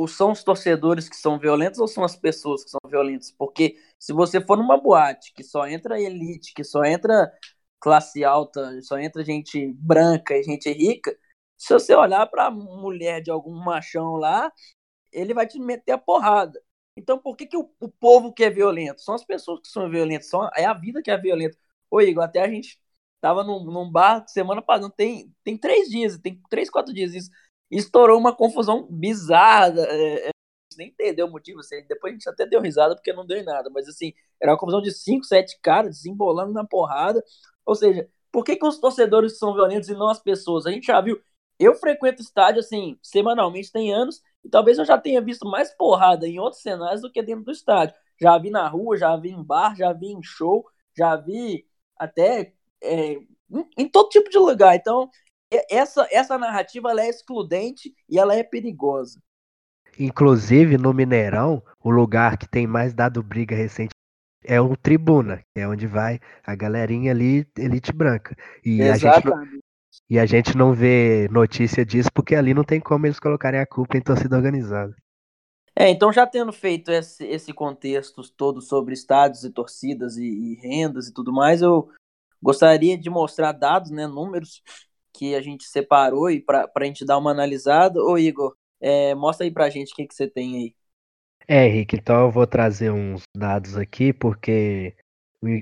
são os torcedores que são violentos ou são as pessoas que são violentas? Porque se você for numa boate que só entra elite, que só entra classe alta, só entra gente branca e gente rica, se você olhar para mulher de algum machão lá, ele vai te meter a porrada. Então por que, que o, o povo que é violento? São as pessoas que são violentas, são, é a vida que é violenta. Ô Igor, até a gente Tava num, num bar semana passada, tem, tem três dias, tem três, quatro dias isso. Estourou uma confusão bizarra. É, é, nem entendeu o motivo. Assim, depois a gente até deu risada porque não deu em nada. Mas assim, era uma confusão de cinco, sete caras desembolando na porrada. Ou seja, por que, que os torcedores são violentos e não as pessoas? A gente já viu. Eu frequento estádio assim, semanalmente, tem anos, e talvez eu já tenha visto mais porrada em outros cenários do que dentro do estádio. Já vi na rua, já vi em bar, já vi em show, já vi até é, em todo tipo de lugar. Então, essa, essa narrativa é excludente e ela é perigosa. Inclusive, no Mineirão, o lugar que tem mais dado briga recente é o Tribuna, que é onde vai a galerinha ali, elite branca. E a, gente não, e a gente não vê notícia disso porque ali não tem como eles colocarem a culpa em torcida organizada. É, então já tendo feito esse, esse contexto todo sobre estádios e torcidas e, e rendas e tudo mais, eu Gostaria de mostrar dados, né, números que a gente separou e para a gente dar uma analisada. Ô Igor, é, mostra aí para a gente o que, que você tem aí. É, Henrique, então eu vou trazer uns dados aqui, porque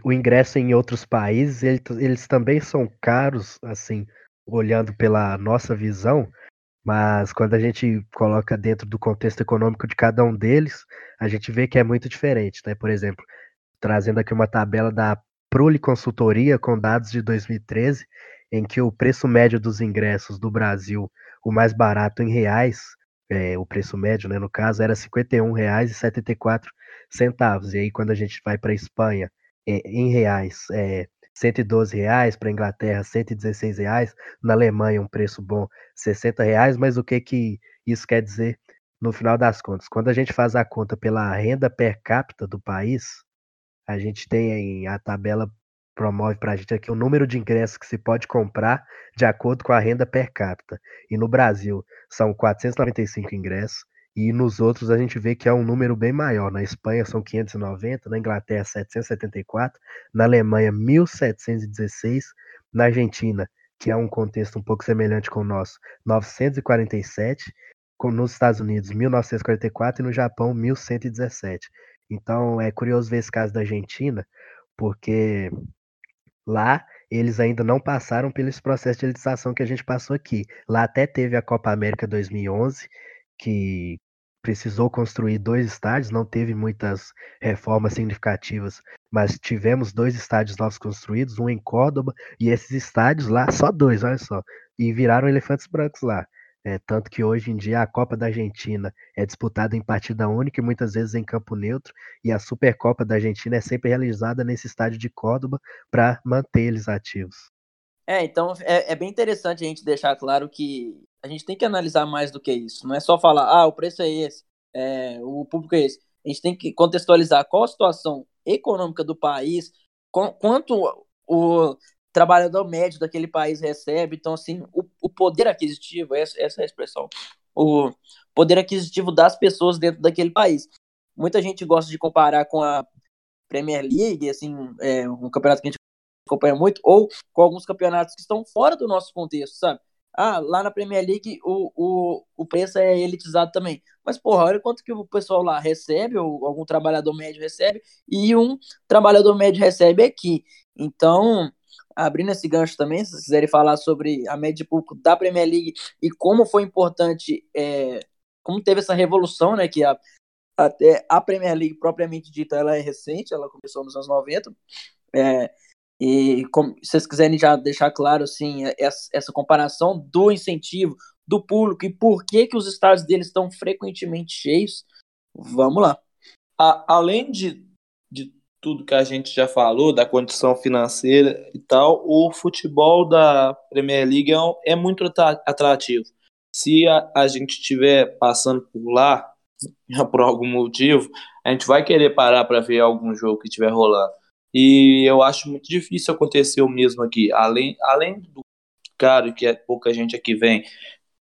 o ingresso em outros países, eles, eles também são caros, assim, olhando pela nossa visão, mas quando a gente coloca dentro do contexto econômico de cada um deles, a gente vê que é muito diferente, né? Por exemplo, trazendo aqui uma tabela da Prole Consultoria com dados de 2013, em que o preço médio dos ingressos do Brasil, o mais barato em reais, é, o preço médio, né, no caso, era R$ 51,74. E aí, quando a gente vai para a Espanha, é, em reais, é, 112 reais, para a Inglaterra 116 reais, na Alemanha um preço bom 60 reais, mas o que que isso quer dizer no final das contas? Quando a gente faz a conta pela renda per capita do país, a gente tem a tabela promove para a gente aqui o número de ingressos que se pode comprar de acordo com a renda per capita. E no Brasil são 495 ingressos, e nos outros a gente vê que é um número bem maior. Na Espanha são 590, na Inglaterra 774, na Alemanha 1716, na Argentina que é um contexto um pouco semelhante com o nosso, 947, com, nos Estados Unidos 1944 e no Japão 1117. Então é curioso ver esse caso da Argentina, porque lá eles ainda não passaram pelo processo de elitização que a gente passou aqui. Lá até teve a Copa América 2011, que precisou construir dois estádios, não teve muitas reformas significativas, mas tivemos dois estádios novos construídos, um em Córdoba, e esses estádios lá, só dois, olha só, e viraram elefantes brancos lá. É, tanto que hoje em dia a Copa da Argentina é disputada em partida única e muitas vezes em campo neutro, e a Supercopa da Argentina é sempre realizada nesse estádio de Córdoba para manter eles ativos. É, então é, é, bem interessante a gente deixar claro que a gente tem que analisar mais do que isso. Não é só falar, ah, o preço é esse, é, o público é esse. A gente tem que contextualizar qual a situação econômica do país, quanto o trabalhador médio daquele país recebe. Então, assim, o, o poder aquisitivo, essa, essa é a expressão, o poder aquisitivo das pessoas dentro daquele país. Muita gente gosta de comparar com a Premier League, assim, é, um campeonato que a gente acompanha muito, ou com alguns campeonatos que estão fora do nosso contexto, sabe? Ah, lá na Premier League o, o, o preço é elitizado também. Mas, porra, olha quanto que o pessoal lá recebe, ou algum trabalhador médio recebe, e um trabalhador médio recebe aqui. Então, abrindo esse gancho também, se vocês quiserem falar sobre a média de público da Premier League e como foi importante, é, como teve essa revolução, né, que a, até a Premier League propriamente dita, ela é recente, ela começou nos anos 90, é, e como, se vocês quiserem já deixar claro, assim, essa, essa comparação do incentivo, do público e por que que os estádios deles estão frequentemente cheios, vamos lá. A, além de, de tudo que a gente já falou, da condição financeira e tal, o futebol da Premier League é, é muito atrativo. Se a, a gente estiver passando por lá, *laughs* por algum motivo, a gente vai querer parar para ver algum jogo que estiver rolando. E eu acho muito difícil acontecer o mesmo aqui. Além, além do cara que é pouca gente aqui vem,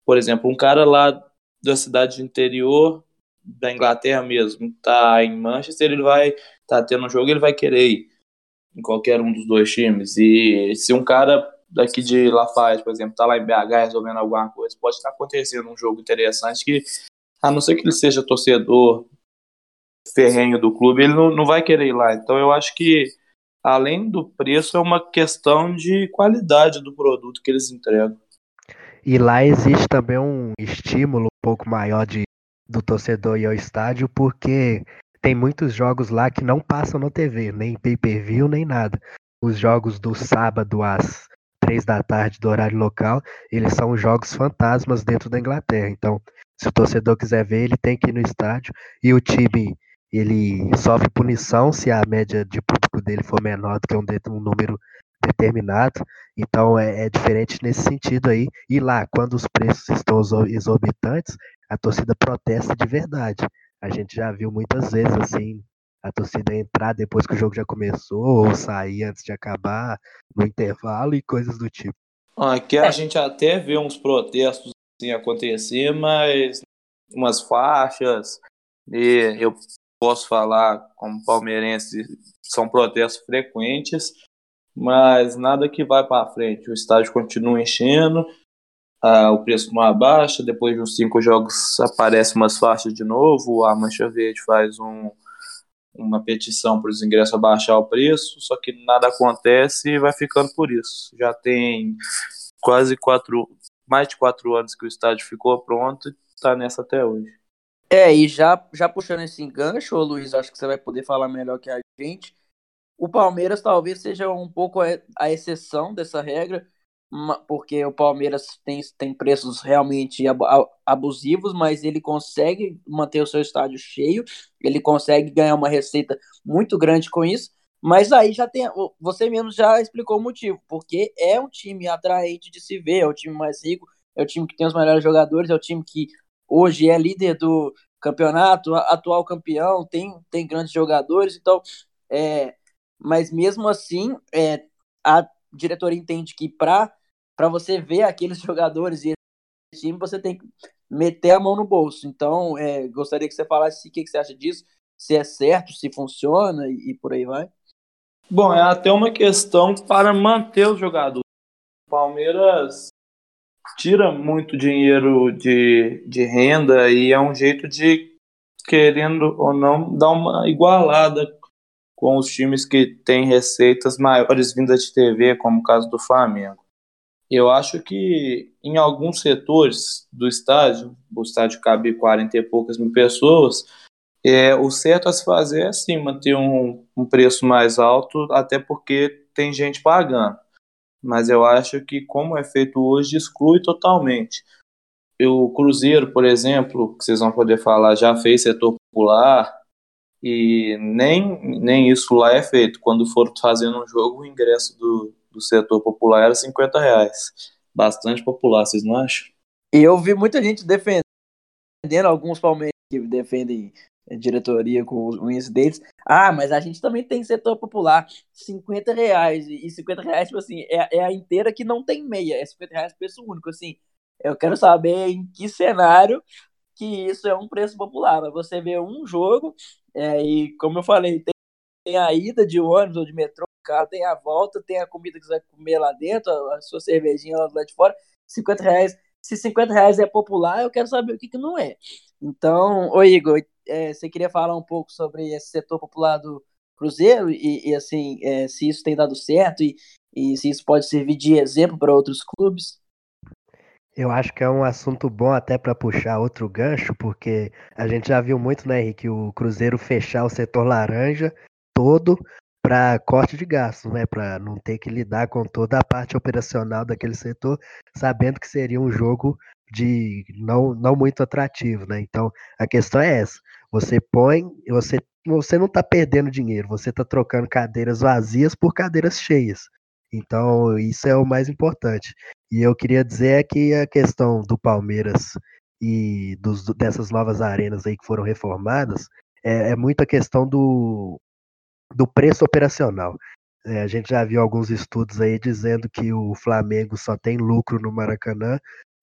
por exemplo, um cara lá da cidade interior da Inglaterra mesmo, tá em Manchester, ele vai tá tendo um jogo, ele vai querer ir em qualquer um dos dois times. E se um cara daqui de Lafayette, por exemplo, tá lá em BH resolvendo alguma coisa, pode estar acontecendo um jogo interessante que, a não ser que ele seja torcedor ferrenho do clube, ele não, não vai querer ir lá. Então eu acho que, além do preço, é uma questão de qualidade do produto que eles entregam. E lá existe também um estímulo um pouco maior de, do torcedor ir ao estádio, porque tem muitos jogos lá que não passam na TV, nem pay-per-view, nem nada. Os jogos do sábado às três da tarde do horário local, eles são jogos fantasmas dentro da Inglaterra. Então, se o torcedor quiser ver, ele tem que ir no estádio e o time ele sofre punição se a média de público dele for menor do que um, um número determinado. Então é, é, diferente nesse sentido aí. E lá, quando os preços estão exorbitantes, a torcida protesta de verdade. A gente já viu muitas vezes assim a torcida entrar depois que o jogo já começou ou sair antes de acabar no intervalo e coisas do tipo. Aqui a gente até vê uns protestos assim acontecer, mas umas faixas e eu posso falar como palmeirense, são protestos frequentes, mas nada que vai para frente. O estádio continua enchendo, ah, o preço não abaixa, depois de uns cinco jogos aparece umas faixas de novo, a Mancha Verde faz um, uma petição para os ingressos abaixar o preço, só que nada acontece e vai ficando por isso. Já tem quase quatro, mais de quatro anos que o estádio ficou pronto e está nessa até hoje. É, e já, já puxando esse engancho, Luiz, acho que você vai poder falar melhor que a gente. O Palmeiras talvez seja um pouco a exceção dessa regra, porque o Palmeiras tem, tem preços realmente abusivos, mas ele consegue manter o seu estádio cheio, ele consegue ganhar uma receita muito grande com isso. Mas aí já tem. Você mesmo já explicou o motivo, porque é um time atraente de se ver, é o time mais rico, é o time que tem os melhores jogadores, é o time que hoje é líder do campeonato, atual campeão, tem, tem grandes jogadores, então, é, mas mesmo assim, é, a diretoria entende que para você ver aqueles *laughs* jogadores e esse time, você tem que meter a mão no bolso. Então, é, gostaria que você falasse o que, que você acha disso, se é certo, se funciona e, e por aí vai. Bom, é até uma questão para manter os jogadores. Palmeiras tira muito dinheiro de, de renda e é um jeito de, querendo ou não, dar uma igualada com os times que têm receitas maiores vindas de TV, como o caso do Flamengo. Eu acho que em alguns setores do estádio, o estádio cabe 40 e poucas mil pessoas, é, o certo a se fazer é sim manter um, um preço mais alto, até porque tem gente pagando. Mas eu acho que, como é feito hoje, exclui totalmente. O Cruzeiro, por exemplo, que vocês vão poder falar, já fez setor popular, e nem, nem isso lá é feito. Quando for fazendo um jogo, o ingresso do, do setor popular era 50 reais. Bastante popular, vocês não acham? E eu vi muita gente defendendo, alguns palmeiras que defendem diretoria com os incidentes. Ah, mas a gente também tem setor popular, 50 reais. E 50 reais, tipo assim, é, é a inteira que não tem meia, é 50 reais preço único. Assim, eu quero saber em que cenário que isso é um preço popular. Você vê um jogo, é, e como eu falei, tem, tem a ida de ônibus ou de metrô, cara, tem a volta, tem a comida que você vai comer lá dentro, a sua cervejinha lá de fora, 50 reais. Se 50 reais é popular, eu quero saber o que, que não é. Então, ô Igor, é, você queria falar um pouco sobre esse setor popular do Cruzeiro e, e assim, é, se isso tem dado certo e, e se isso pode servir de exemplo para outros clubes? Eu acho que é um assunto bom até para puxar outro gancho, porque a gente já viu muito, né, Henrique, o Cruzeiro fechar o setor laranja todo para corte de gastos, né, para não ter que lidar com toda a parte operacional daquele setor, sabendo que seria um jogo de não, não muito atrativo, né? Então a questão é essa: você põe, você, você não está perdendo dinheiro, você está trocando cadeiras vazias por cadeiras cheias. Então, isso é o mais importante. E eu queria dizer que a questão do Palmeiras e dos, dessas novas arenas aí que foram reformadas é, é muito a questão do, do preço operacional. É, a gente já viu alguns estudos aí dizendo que o Flamengo só tem lucro no Maracanã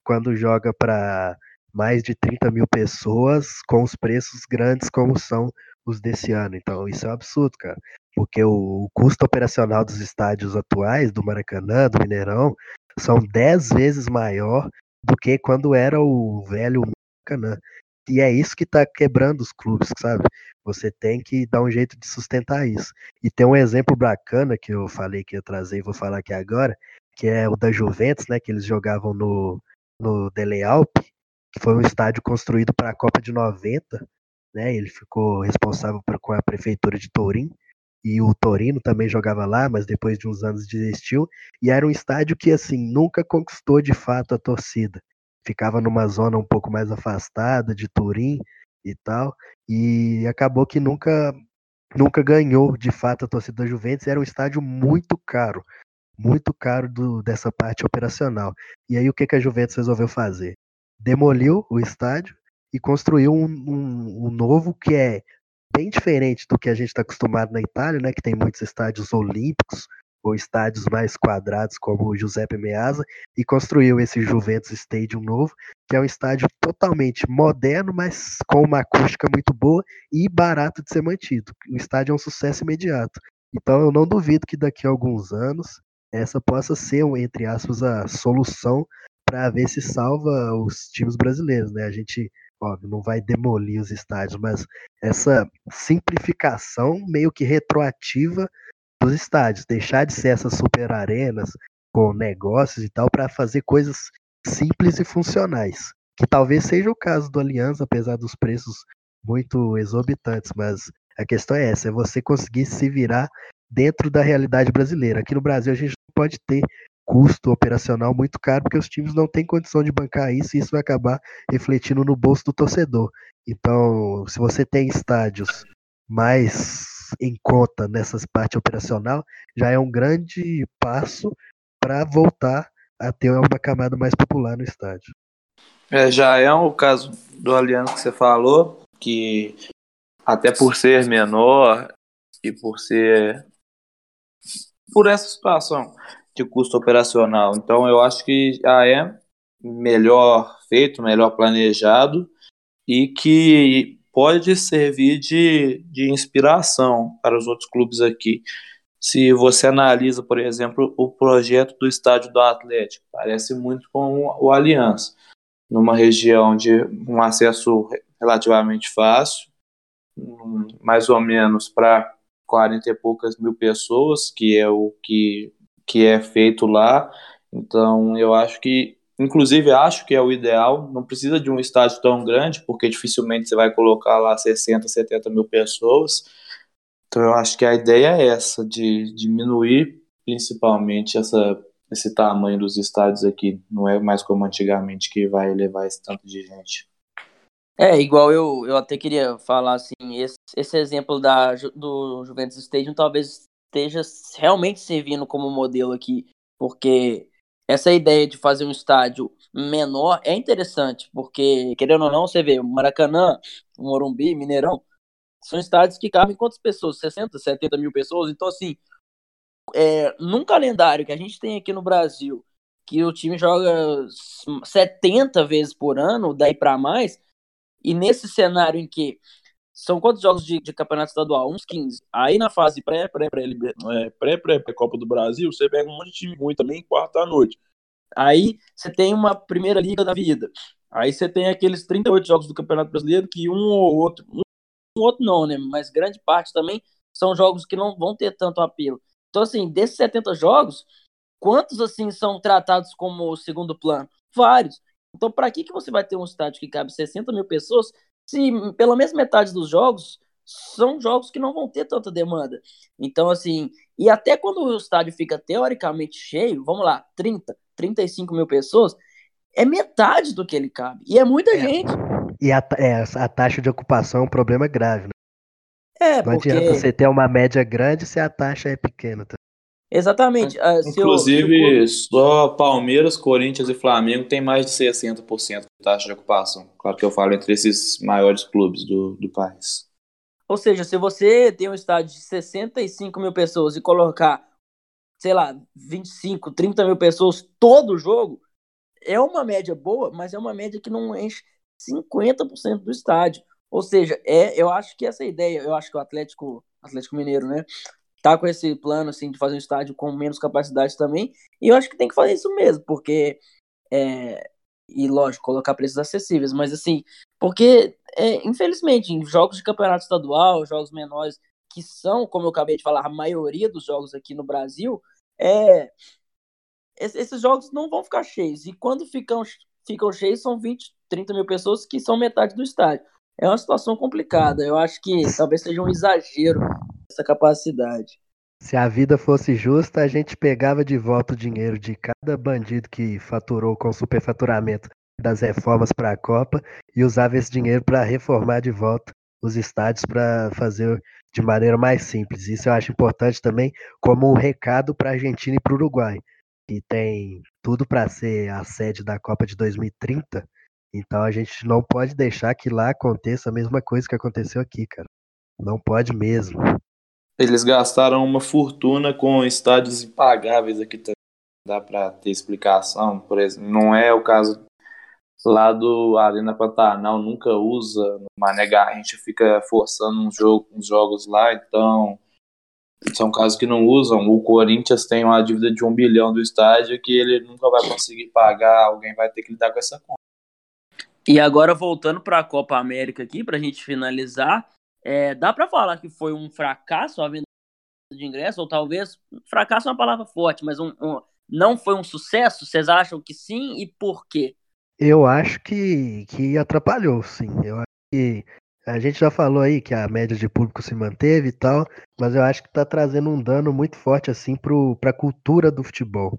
quando joga para mais de 30 mil pessoas com os preços grandes como são os desse ano. Então, isso é um absurdo, cara. Porque o custo operacional dos estádios atuais, do Maracanã, do Mineirão, são 10 vezes maior do que quando era o velho Maracanã. E é isso que está quebrando os clubes, sabe? Você tem que dar um jeito de sustentar isso. E tem um exemplo bacana que eu falei que ia trazer e vou falar aqui agora, que é o da Juventus, né? Que eles jogavam no, no Dele Alpe, que foi um estádio construído para a Copa de 90, né? Ele ficou responsável por, com a prefeitura de Turim e o Torino também jogava lá, mas depois de uns anos desistiu. E era um estádio que assim nunca conquistou de fato a torcida. Ficava numa zona um pouco mais afastada de Turim e tal, e acabou que nunca nunca ganhou de fato a torcida da Juventus. Era um estádio muito caro, muito caro do, dessa parte operacional. E aí o que, que a Juventus resolveu fazer? demoliu o estádio e construiu um, um, um novo que é bem diferente do que a gente está acostumado na Itália, né, que tem muitos estádios olímpicos ou estádios mais quadrados como o Giuseppe Meazza e construiu esse Juventus Stadium novo, que é um estádio totalmente moderno, mas com uma acústica muito boa e barato de ser mantido. O estádio é um sucesso imediato. Então eu não duvido que daqui a alguns anos essa possa ser, entre aspas, a solução para ver se salva os times brasileiros, né? A gente, óbvio, não vai demolir os estádios, mas essa simplificação meio que retroativa dos estádios, deixar de ser essas super arenas com negócios e tal para fazer coisas simples e funcionais, que talvez seja o caso do Aliança, apesar dos preços muito exorbitantes, mas a questão é essa, é você conseguir se virar dentro da realidade brasileira. Aqui no Brasil a gente não pode ter custo operacional muito caro, porque os times não têm condição de bancar isso e isso vai acabar refletindo no bolso do torcedor. Então, se você tem estádios mais em conta nessa parte operacional, já é um grande passo para voltar a ter uma camada mais popular no estádio. É, já é o caso do Aliança que você falou, que até por ser menor e por ser por essa situação de custo operacional. Então, eu acho que já é melhor feito, melhor planejado e que pode servir de, de inspiração para os outros clubes aqui. se você analisa, por exemplo, o projeto do estádio do Atlético, parece muito com o Aliança, numa região de um acesso relativamente fácil, mais ou menos para 40 e poucas mil pessoas, que é o que, que é feito lá. Então, eu acho que, inclusive, acho que é o ideal. Não precisa de um estádio tão grande, porque dificilmente você vai colocar lá 60, 70 mil pessoas. Então, eu acho que a ideia é essa, de diminuir principalmente essa, esse tamanho dos estádios aqui. Não é mais como antigamente que vai levar esse tanto de gente. É, igual eu, eu até queria falar assim, esse, esse exemplo da, do Juventus Stadium talvez esteja realmente servindo como modelo aqui, porque essa ideia de fazer um estádio menor é interessante, porque, querendo ou não, você vê, o Maracanã, o Morumbi, Mineirão, são estádios que cabem quantas pessoas? 60, 70 mil pessoas? Então, assim, é, num calendário que a gente tem aqui no Brasil, que o time joga 70 vezes por ano, daí para mais, e nesse cenário em que são quantos jogos de, de campeonato estadual? Uns 15. Aí na fase pré, pré, pré, pré, Copa do Brasil, você pega um monte de time ruim também, quarta à noite. Aí você tem uma primeira liga da vida. Aí você tem aqueles 38 jogos do Campeonato Brasileiro que um ou outro, um, um outro não, né? Mas grande parte também são jogos que não vão ter tanto apelo. Então, assim, desses 70 jogos, quantos, assim, são tratados como segundo plano? Vários. Então, para que, que você vai ter um estádio que cabe 60 mil pessoas se pelo menos metade dos jogos são jogos que não vão ter tanta demanda? Então, assim, e até quando o estádio fica teoricamente cheio, vamos lá, 30, 35 mil pessoas, é metade do que ele cabe. E é muita é. gente. E a, é, a taxa de ocupação é um problema grave, né? É, não porque... adianta você ter uma média grande se a taxa é pequena. Tá? Exatamente. Uh, Inclusive, eu... só Palmeiras, Corinthians e Flamengo tem mais de 60% de taxa de ocupação. Claro que eu falo entre esses maiores clubes do, do país. Ou seja, se você tem um estádio de 65 mil pessoas e colocar, sei lá, 25, 30 mil pessoas todo jogo, é uma média boa, mas é uma média que não enche 50% do estádio. Ou seja, é, eu acho que essa ideia, eu acho que o Atlético, Atlético Mineiro, né, tá com esse plano assim de fazer um estádio com menos capacidade também. E eu acho que tem que fazer isso mesmo, porque é, e lógico, colocar preços acessíveis, mas assim, porque é, infelizmente em jogos de campeonato estadual, jogos menores que são, como eu acabei de falar, a maioria dos jogos aqui no Brasil, é esses jogos não vão ficar cheios. E quando ficam, ficam cheios, são 20, 30 mil pessoas que são metade do estádio. É uma situação complicada. Eu acho que talvez seja um exagero essa capacidade. Se a vida fosse justa, a gente pegava de volta o dinheiro de cada bandido que faturou com o superfaturamento das reformas para a Copa e usava esse dinheiro para reformar de volta os estádios para fazer de maneira mais simples. Isso eu acho importante também como um recado para a Argentina e para o Uruguai, que tem tudo para ser a sede da Copa de 2030. Então a gente não pode deixar que lá aconteça a mesma coisa que aconteceu aqui, cara. Não pode mesmo. Eles gastaram uma fortuna com estádios impagáveis aqui também. Dá para ter explicação, por exemplo. Não é o caso lá do Arena Pantanal, nunca usa Mané gente fica forçando um jogo, uns jogos lá, então são casos que não usam. O Corinthians tem uma dívida de um bilhão do estádio que ele nunca vai conseguir pagar, alguém vai ter que lidar com essa conta. E agora voltando para a Copa América aqui, para a gente finalizar, é, dá para falar que foi um fracasso a venda de ingresso, ou talvez fracasso é uma palavra forte, mas um, um, não foi um sucesso? Vocês acham que sim e por quê? Eu acho que, que atrapalhou, sim. Eu acho que a gente já falou aí que a média de público se manteve e tal, mas eu acho que está trazendo um dano muito forte assim para a cultura do futebol.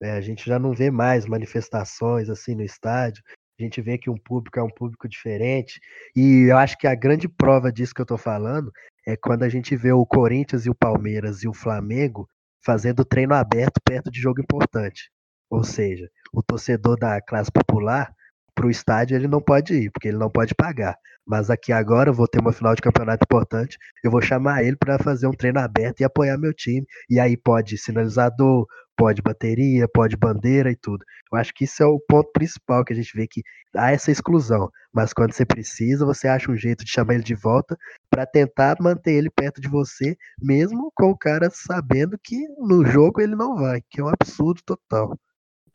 É, a gente já não vê mais manifestações assim no estádio. A gente vê que um público é um público diferente. E eu acho que a grande prova disso que eu estou falando é quando a gente vê o Corinthians e o Palmeiras e o Flamengo fazendo treino aberto perto de jogo importante. Ou seja, o torcedor da classe popular pro estádio ele não pode ir, porque ele não pode pagar. Mas aqui agora eu vou ter uma final de campeonato importante, eu vou chamar ele para fazer um treino aberto e apoiar meu time. E aí pode sinalizador, pode bateria, pode bandeira e tudo. Eu acho que isso é o ponto principal que a gente vê que há essa exclusão, mas quando você precisa, você acha um jeito de chamar ele de volta para tentar manter ele perto de você, mesmo com o cara sabendo que no jogo ele não vai, que é um absurdo total.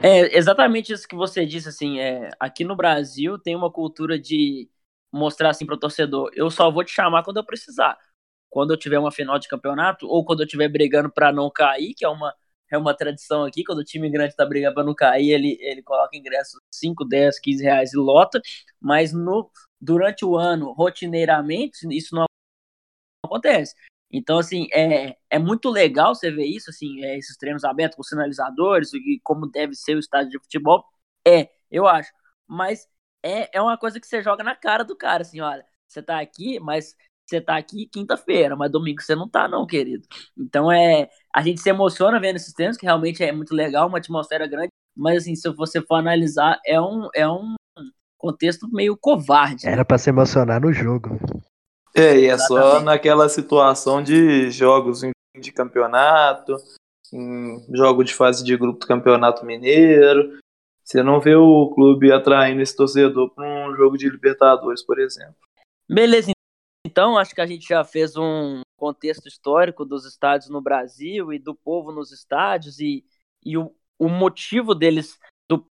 É exatamente isso que você disse, assim, é, aqui no Brasil tem uma cultura de mostrar assim para o torcedor, eu só vou te chamar quando eu precisar. Quando eu tiver uma final de campeonato ou quando eu estiver brigando para não cair, que é uma é uma tradição aqui, quando o time grande tá brigando para não cair, ele, ele coloca ingressos 5, 10, 15 reais e lota, mas no, durante o ano, rotineiramente, isso não acontece. Então, assim, é, é muito legal você ver isso, assim, é, esses treinos abertos com sinalizadores, e como deve ser o estádio de futebol. É, eu acho. Mas é, é uma coisa que você joga na cara do cara, assim, olha, você tá aqui, mas você tá aqui quinta-feira, mas domingo você não tá, não, querido. Então é. A gente se emociona vendo esses treinos, que realmente é muito legal, uma atmosfera grande. Mas assim, se você for analisar, é um, é um contexto meio covarde. Era para se emocionar no jogo. É, e é Exatamente. só naquela situação de jogos de campeonato, em jogo de fase de grupo do Campeonato Mineiro. Você não vê o clube atraindo esse torcedor para um jogo de Libertadores, por exemplo. Beleza, então, acho que a gente já fez um contexto histórico dos estádios no Brasil e do povo nos estádios e, e o, o motivo deles, do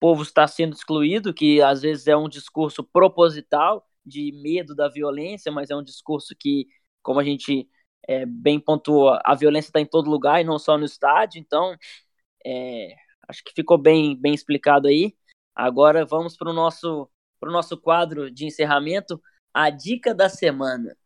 povo estar sendo excluído, que às vezes é um discurso proposital de medo da violência, mas é um discurso que, como a gente é, bem pontuou, a violência está em todo lugar e não só no estádio, então é, acho que ficou bem, bem explicado aí. Agora vamos para o nosso, nosso quadro de encerramento a dica da semana.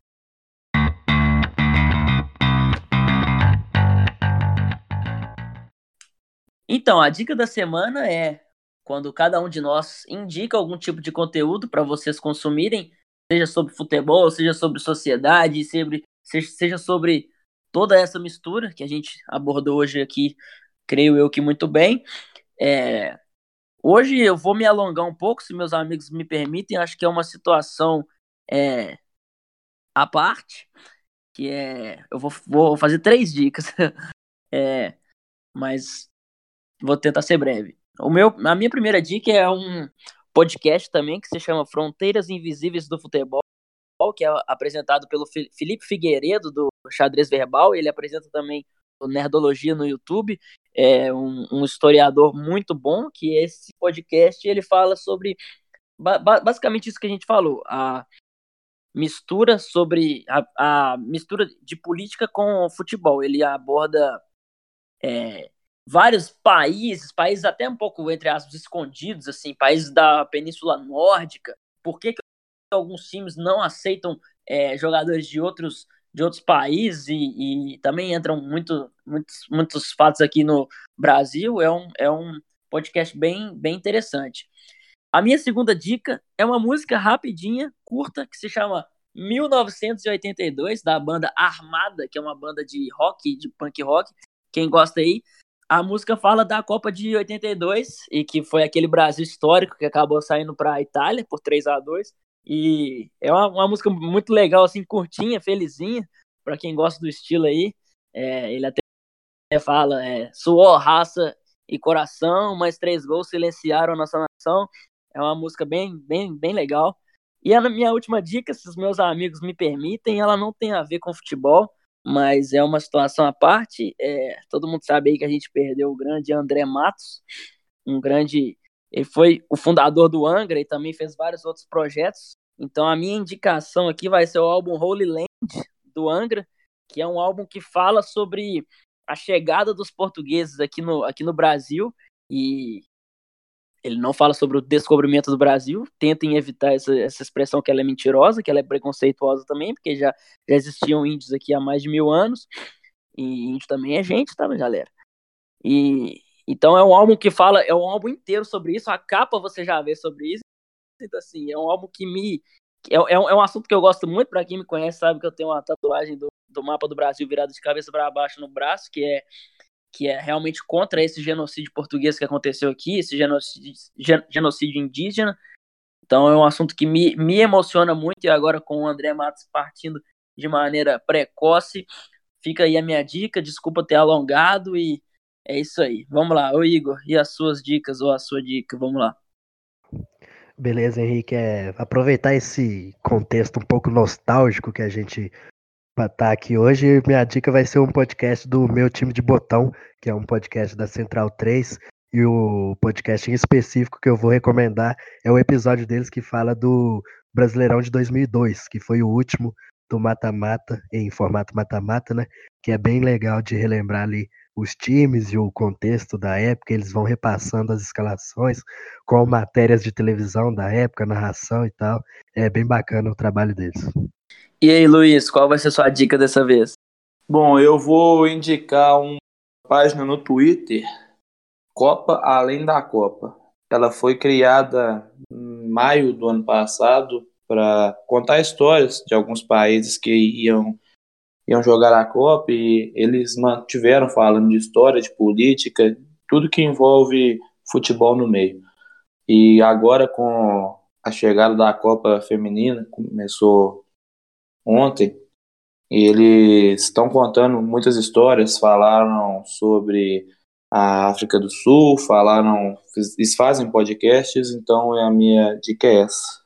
Então, a dica da semana é quando cada um de nós indica algum tipo de conteúdo para vocês consumirem, seja sobre futebol, seja sobre sociedade, seja sobre toda essa mistura que a gente abordou hoje aqui, creio eu que muito bem. É, hoje eu vou me alongar um pouco, se meus amigos me permitem, acho que é uma situação é, a parte, que é. Eu vou, vou fazer três dicas, *laughs* é, mas vou tentar ser breve. O meu, a minha primeira dica é um podcast também que se chama Fronteiras Invisíveis do Futebol, que é apresentado pelo Felipe Figueiredo, do Xadrez Verbal. Ele apresenta também o Nerdologia no YouTube. É um, um historiador muito bom, que esse podcast ele fala sobre basicamente isso que a gente falou, a mistura sobre a, a mistura de política com futebol. Ele aborda é, vários países, países até um pouco, entre aspas, escondidos, assim, países da Península Nórdica. Por que, que alguns times não aceitam é, jogadores de outros, de outros países e, e, também entram muito, muitos, muitos fatos aqui no Brasil. É um, é um podcast bem, bem interessante. A minha segunda dica é uma música rapidinha, curta, que se chama 1982, da banda Armada, que é uma banda de rock, de punk rock. Quem gosta aí, a música fala da Copa de 82 e que foi aquele Brasil histórico que acabou saindo para a Itália por 3 a 2 e é uma, uma, música muito legal assim, curtinha, felizinha, para quem gosta do estilo aí. É, ele até fala, é, suor, raça e coração, mas três gols silenciaram a nossa nação. É uma música bem, bem, bem legal. E a minha última dica, se os meus amigos me permitem, ela não tem a ver com futebol, mas é uma situação à parte. É, todo mundo sabe aí que a gente perdeu o grande André Matos, um grande. Ele foi o fundador do Angra e também fez vários outros projetos. Então a minha indicação aqui vai ser o álbum Holy Land do Angra, que é um álbum que fala sobre a chegada dos portugueses aqui no, aqui no Brasil e ele não fala sobre o descobrimento do Brasil, tentem evitar essa, essa expressão que ela é mentirosa, que ela é preconceituosa também, porque já, já existiam índios aqui há mais de mil anos, e índio também é gente, tá, galera? E então é um álbum que fala, é um álbum inteiro sobre isso, a capa você já vê sobre isso, então assim, é um álbum que me é, é, um, é um assunto que eu gosto muito, para quem me conhece sabe que eu tenho uma tatuagem do, do mapa do Brasil virado de cabeça para baixo no braço, que é que é realmente contra esse genocídio português que aconteceu aqui, esse genocídio, genocídio indígena. Então é um assunto que me, me emociona muito e agora com o André Matos partindo de maneira precoce, fica aí a minha dica, desculpa ter alongado e é isso aí. Vamos lá, ô Igor, e as suas dicas ou a sua dica? Vamos lá. Beleza, Henrique. É, aproveitar esse contexto um pouco nostálgico que a gente tá aqui hoje, minha dica vai ser um podcast do meu time de botão, que é um podcast da Central 3. E o podcast em específico que eu vou recomendar é o episódio deles que fala do Brasileirão de 2002, que foi o último do mata-mata, em formato mata-mata, né? Que é bem legal de relembrar ali os times e o contexto da época, eles vão repassando as escalações com matérias de televisão da época, narração e tal. É bem bacana o trabalho deles. E aí, Luiz, qual vai ser sua dica dessa vez? Bom, eu vou indicar uma página no Twitter, Copa Além da Copa. Ela foi criada em maio do ano passado para contar histórias de alguns países que iam iam jogar a Copa e eles mantiveram falando de história, de política, tudo que envolve futebol no meio. E agora com a chegada da Copa Feminina, começou ontem, eles estão contando muitas histórias, falaram sobre a África do Sul, falaram, eles fazem podcasts, então a minha dica é essa.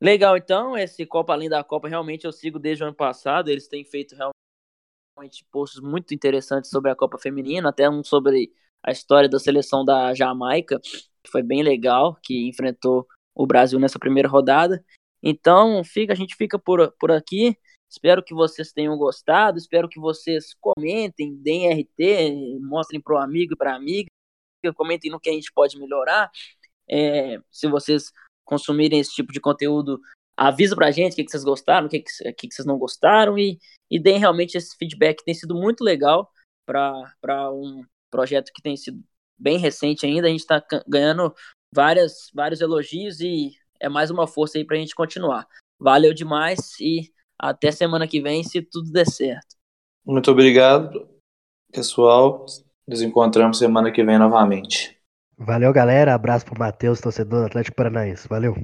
Legal, então, esse Copa Além da Copa, realmente eu sigo desde o ano passado, eles têm feito realmente posts muito interessantes sobre a Copa Feminina, até um sobre a história da seleção da Jamaica, que foi bem legal, que enfrentou o Brasil nessa primeira rodada. Então, fica, a gente fica por, por aqui. Espero que vocês tenham gostado, espero que vocês comentem, deem RT, mostrem para o amigo e para a amiga, comentem no que a gente pode melhorar. É, se vocês consumirem esse tipo de conteúdo, avisa pra gente o que, que vocês gostaram, o que, que, que, vocês não gostaram e, e deem realmente esse feedback. Tem sido muito legal para um projeto que tem sido bem recente ainda. A gente está ganhando várias, vários elogios e é mais uma força aí para a gente continuar. Valeu demais e até semana que vem, se tudo der certo. Muito obrigado, pessoal. Nos encontramos semana que vem novamente. Valeu, galera. Abraço pro Matheus, torcedor do Atlético Paranaense. Valeu.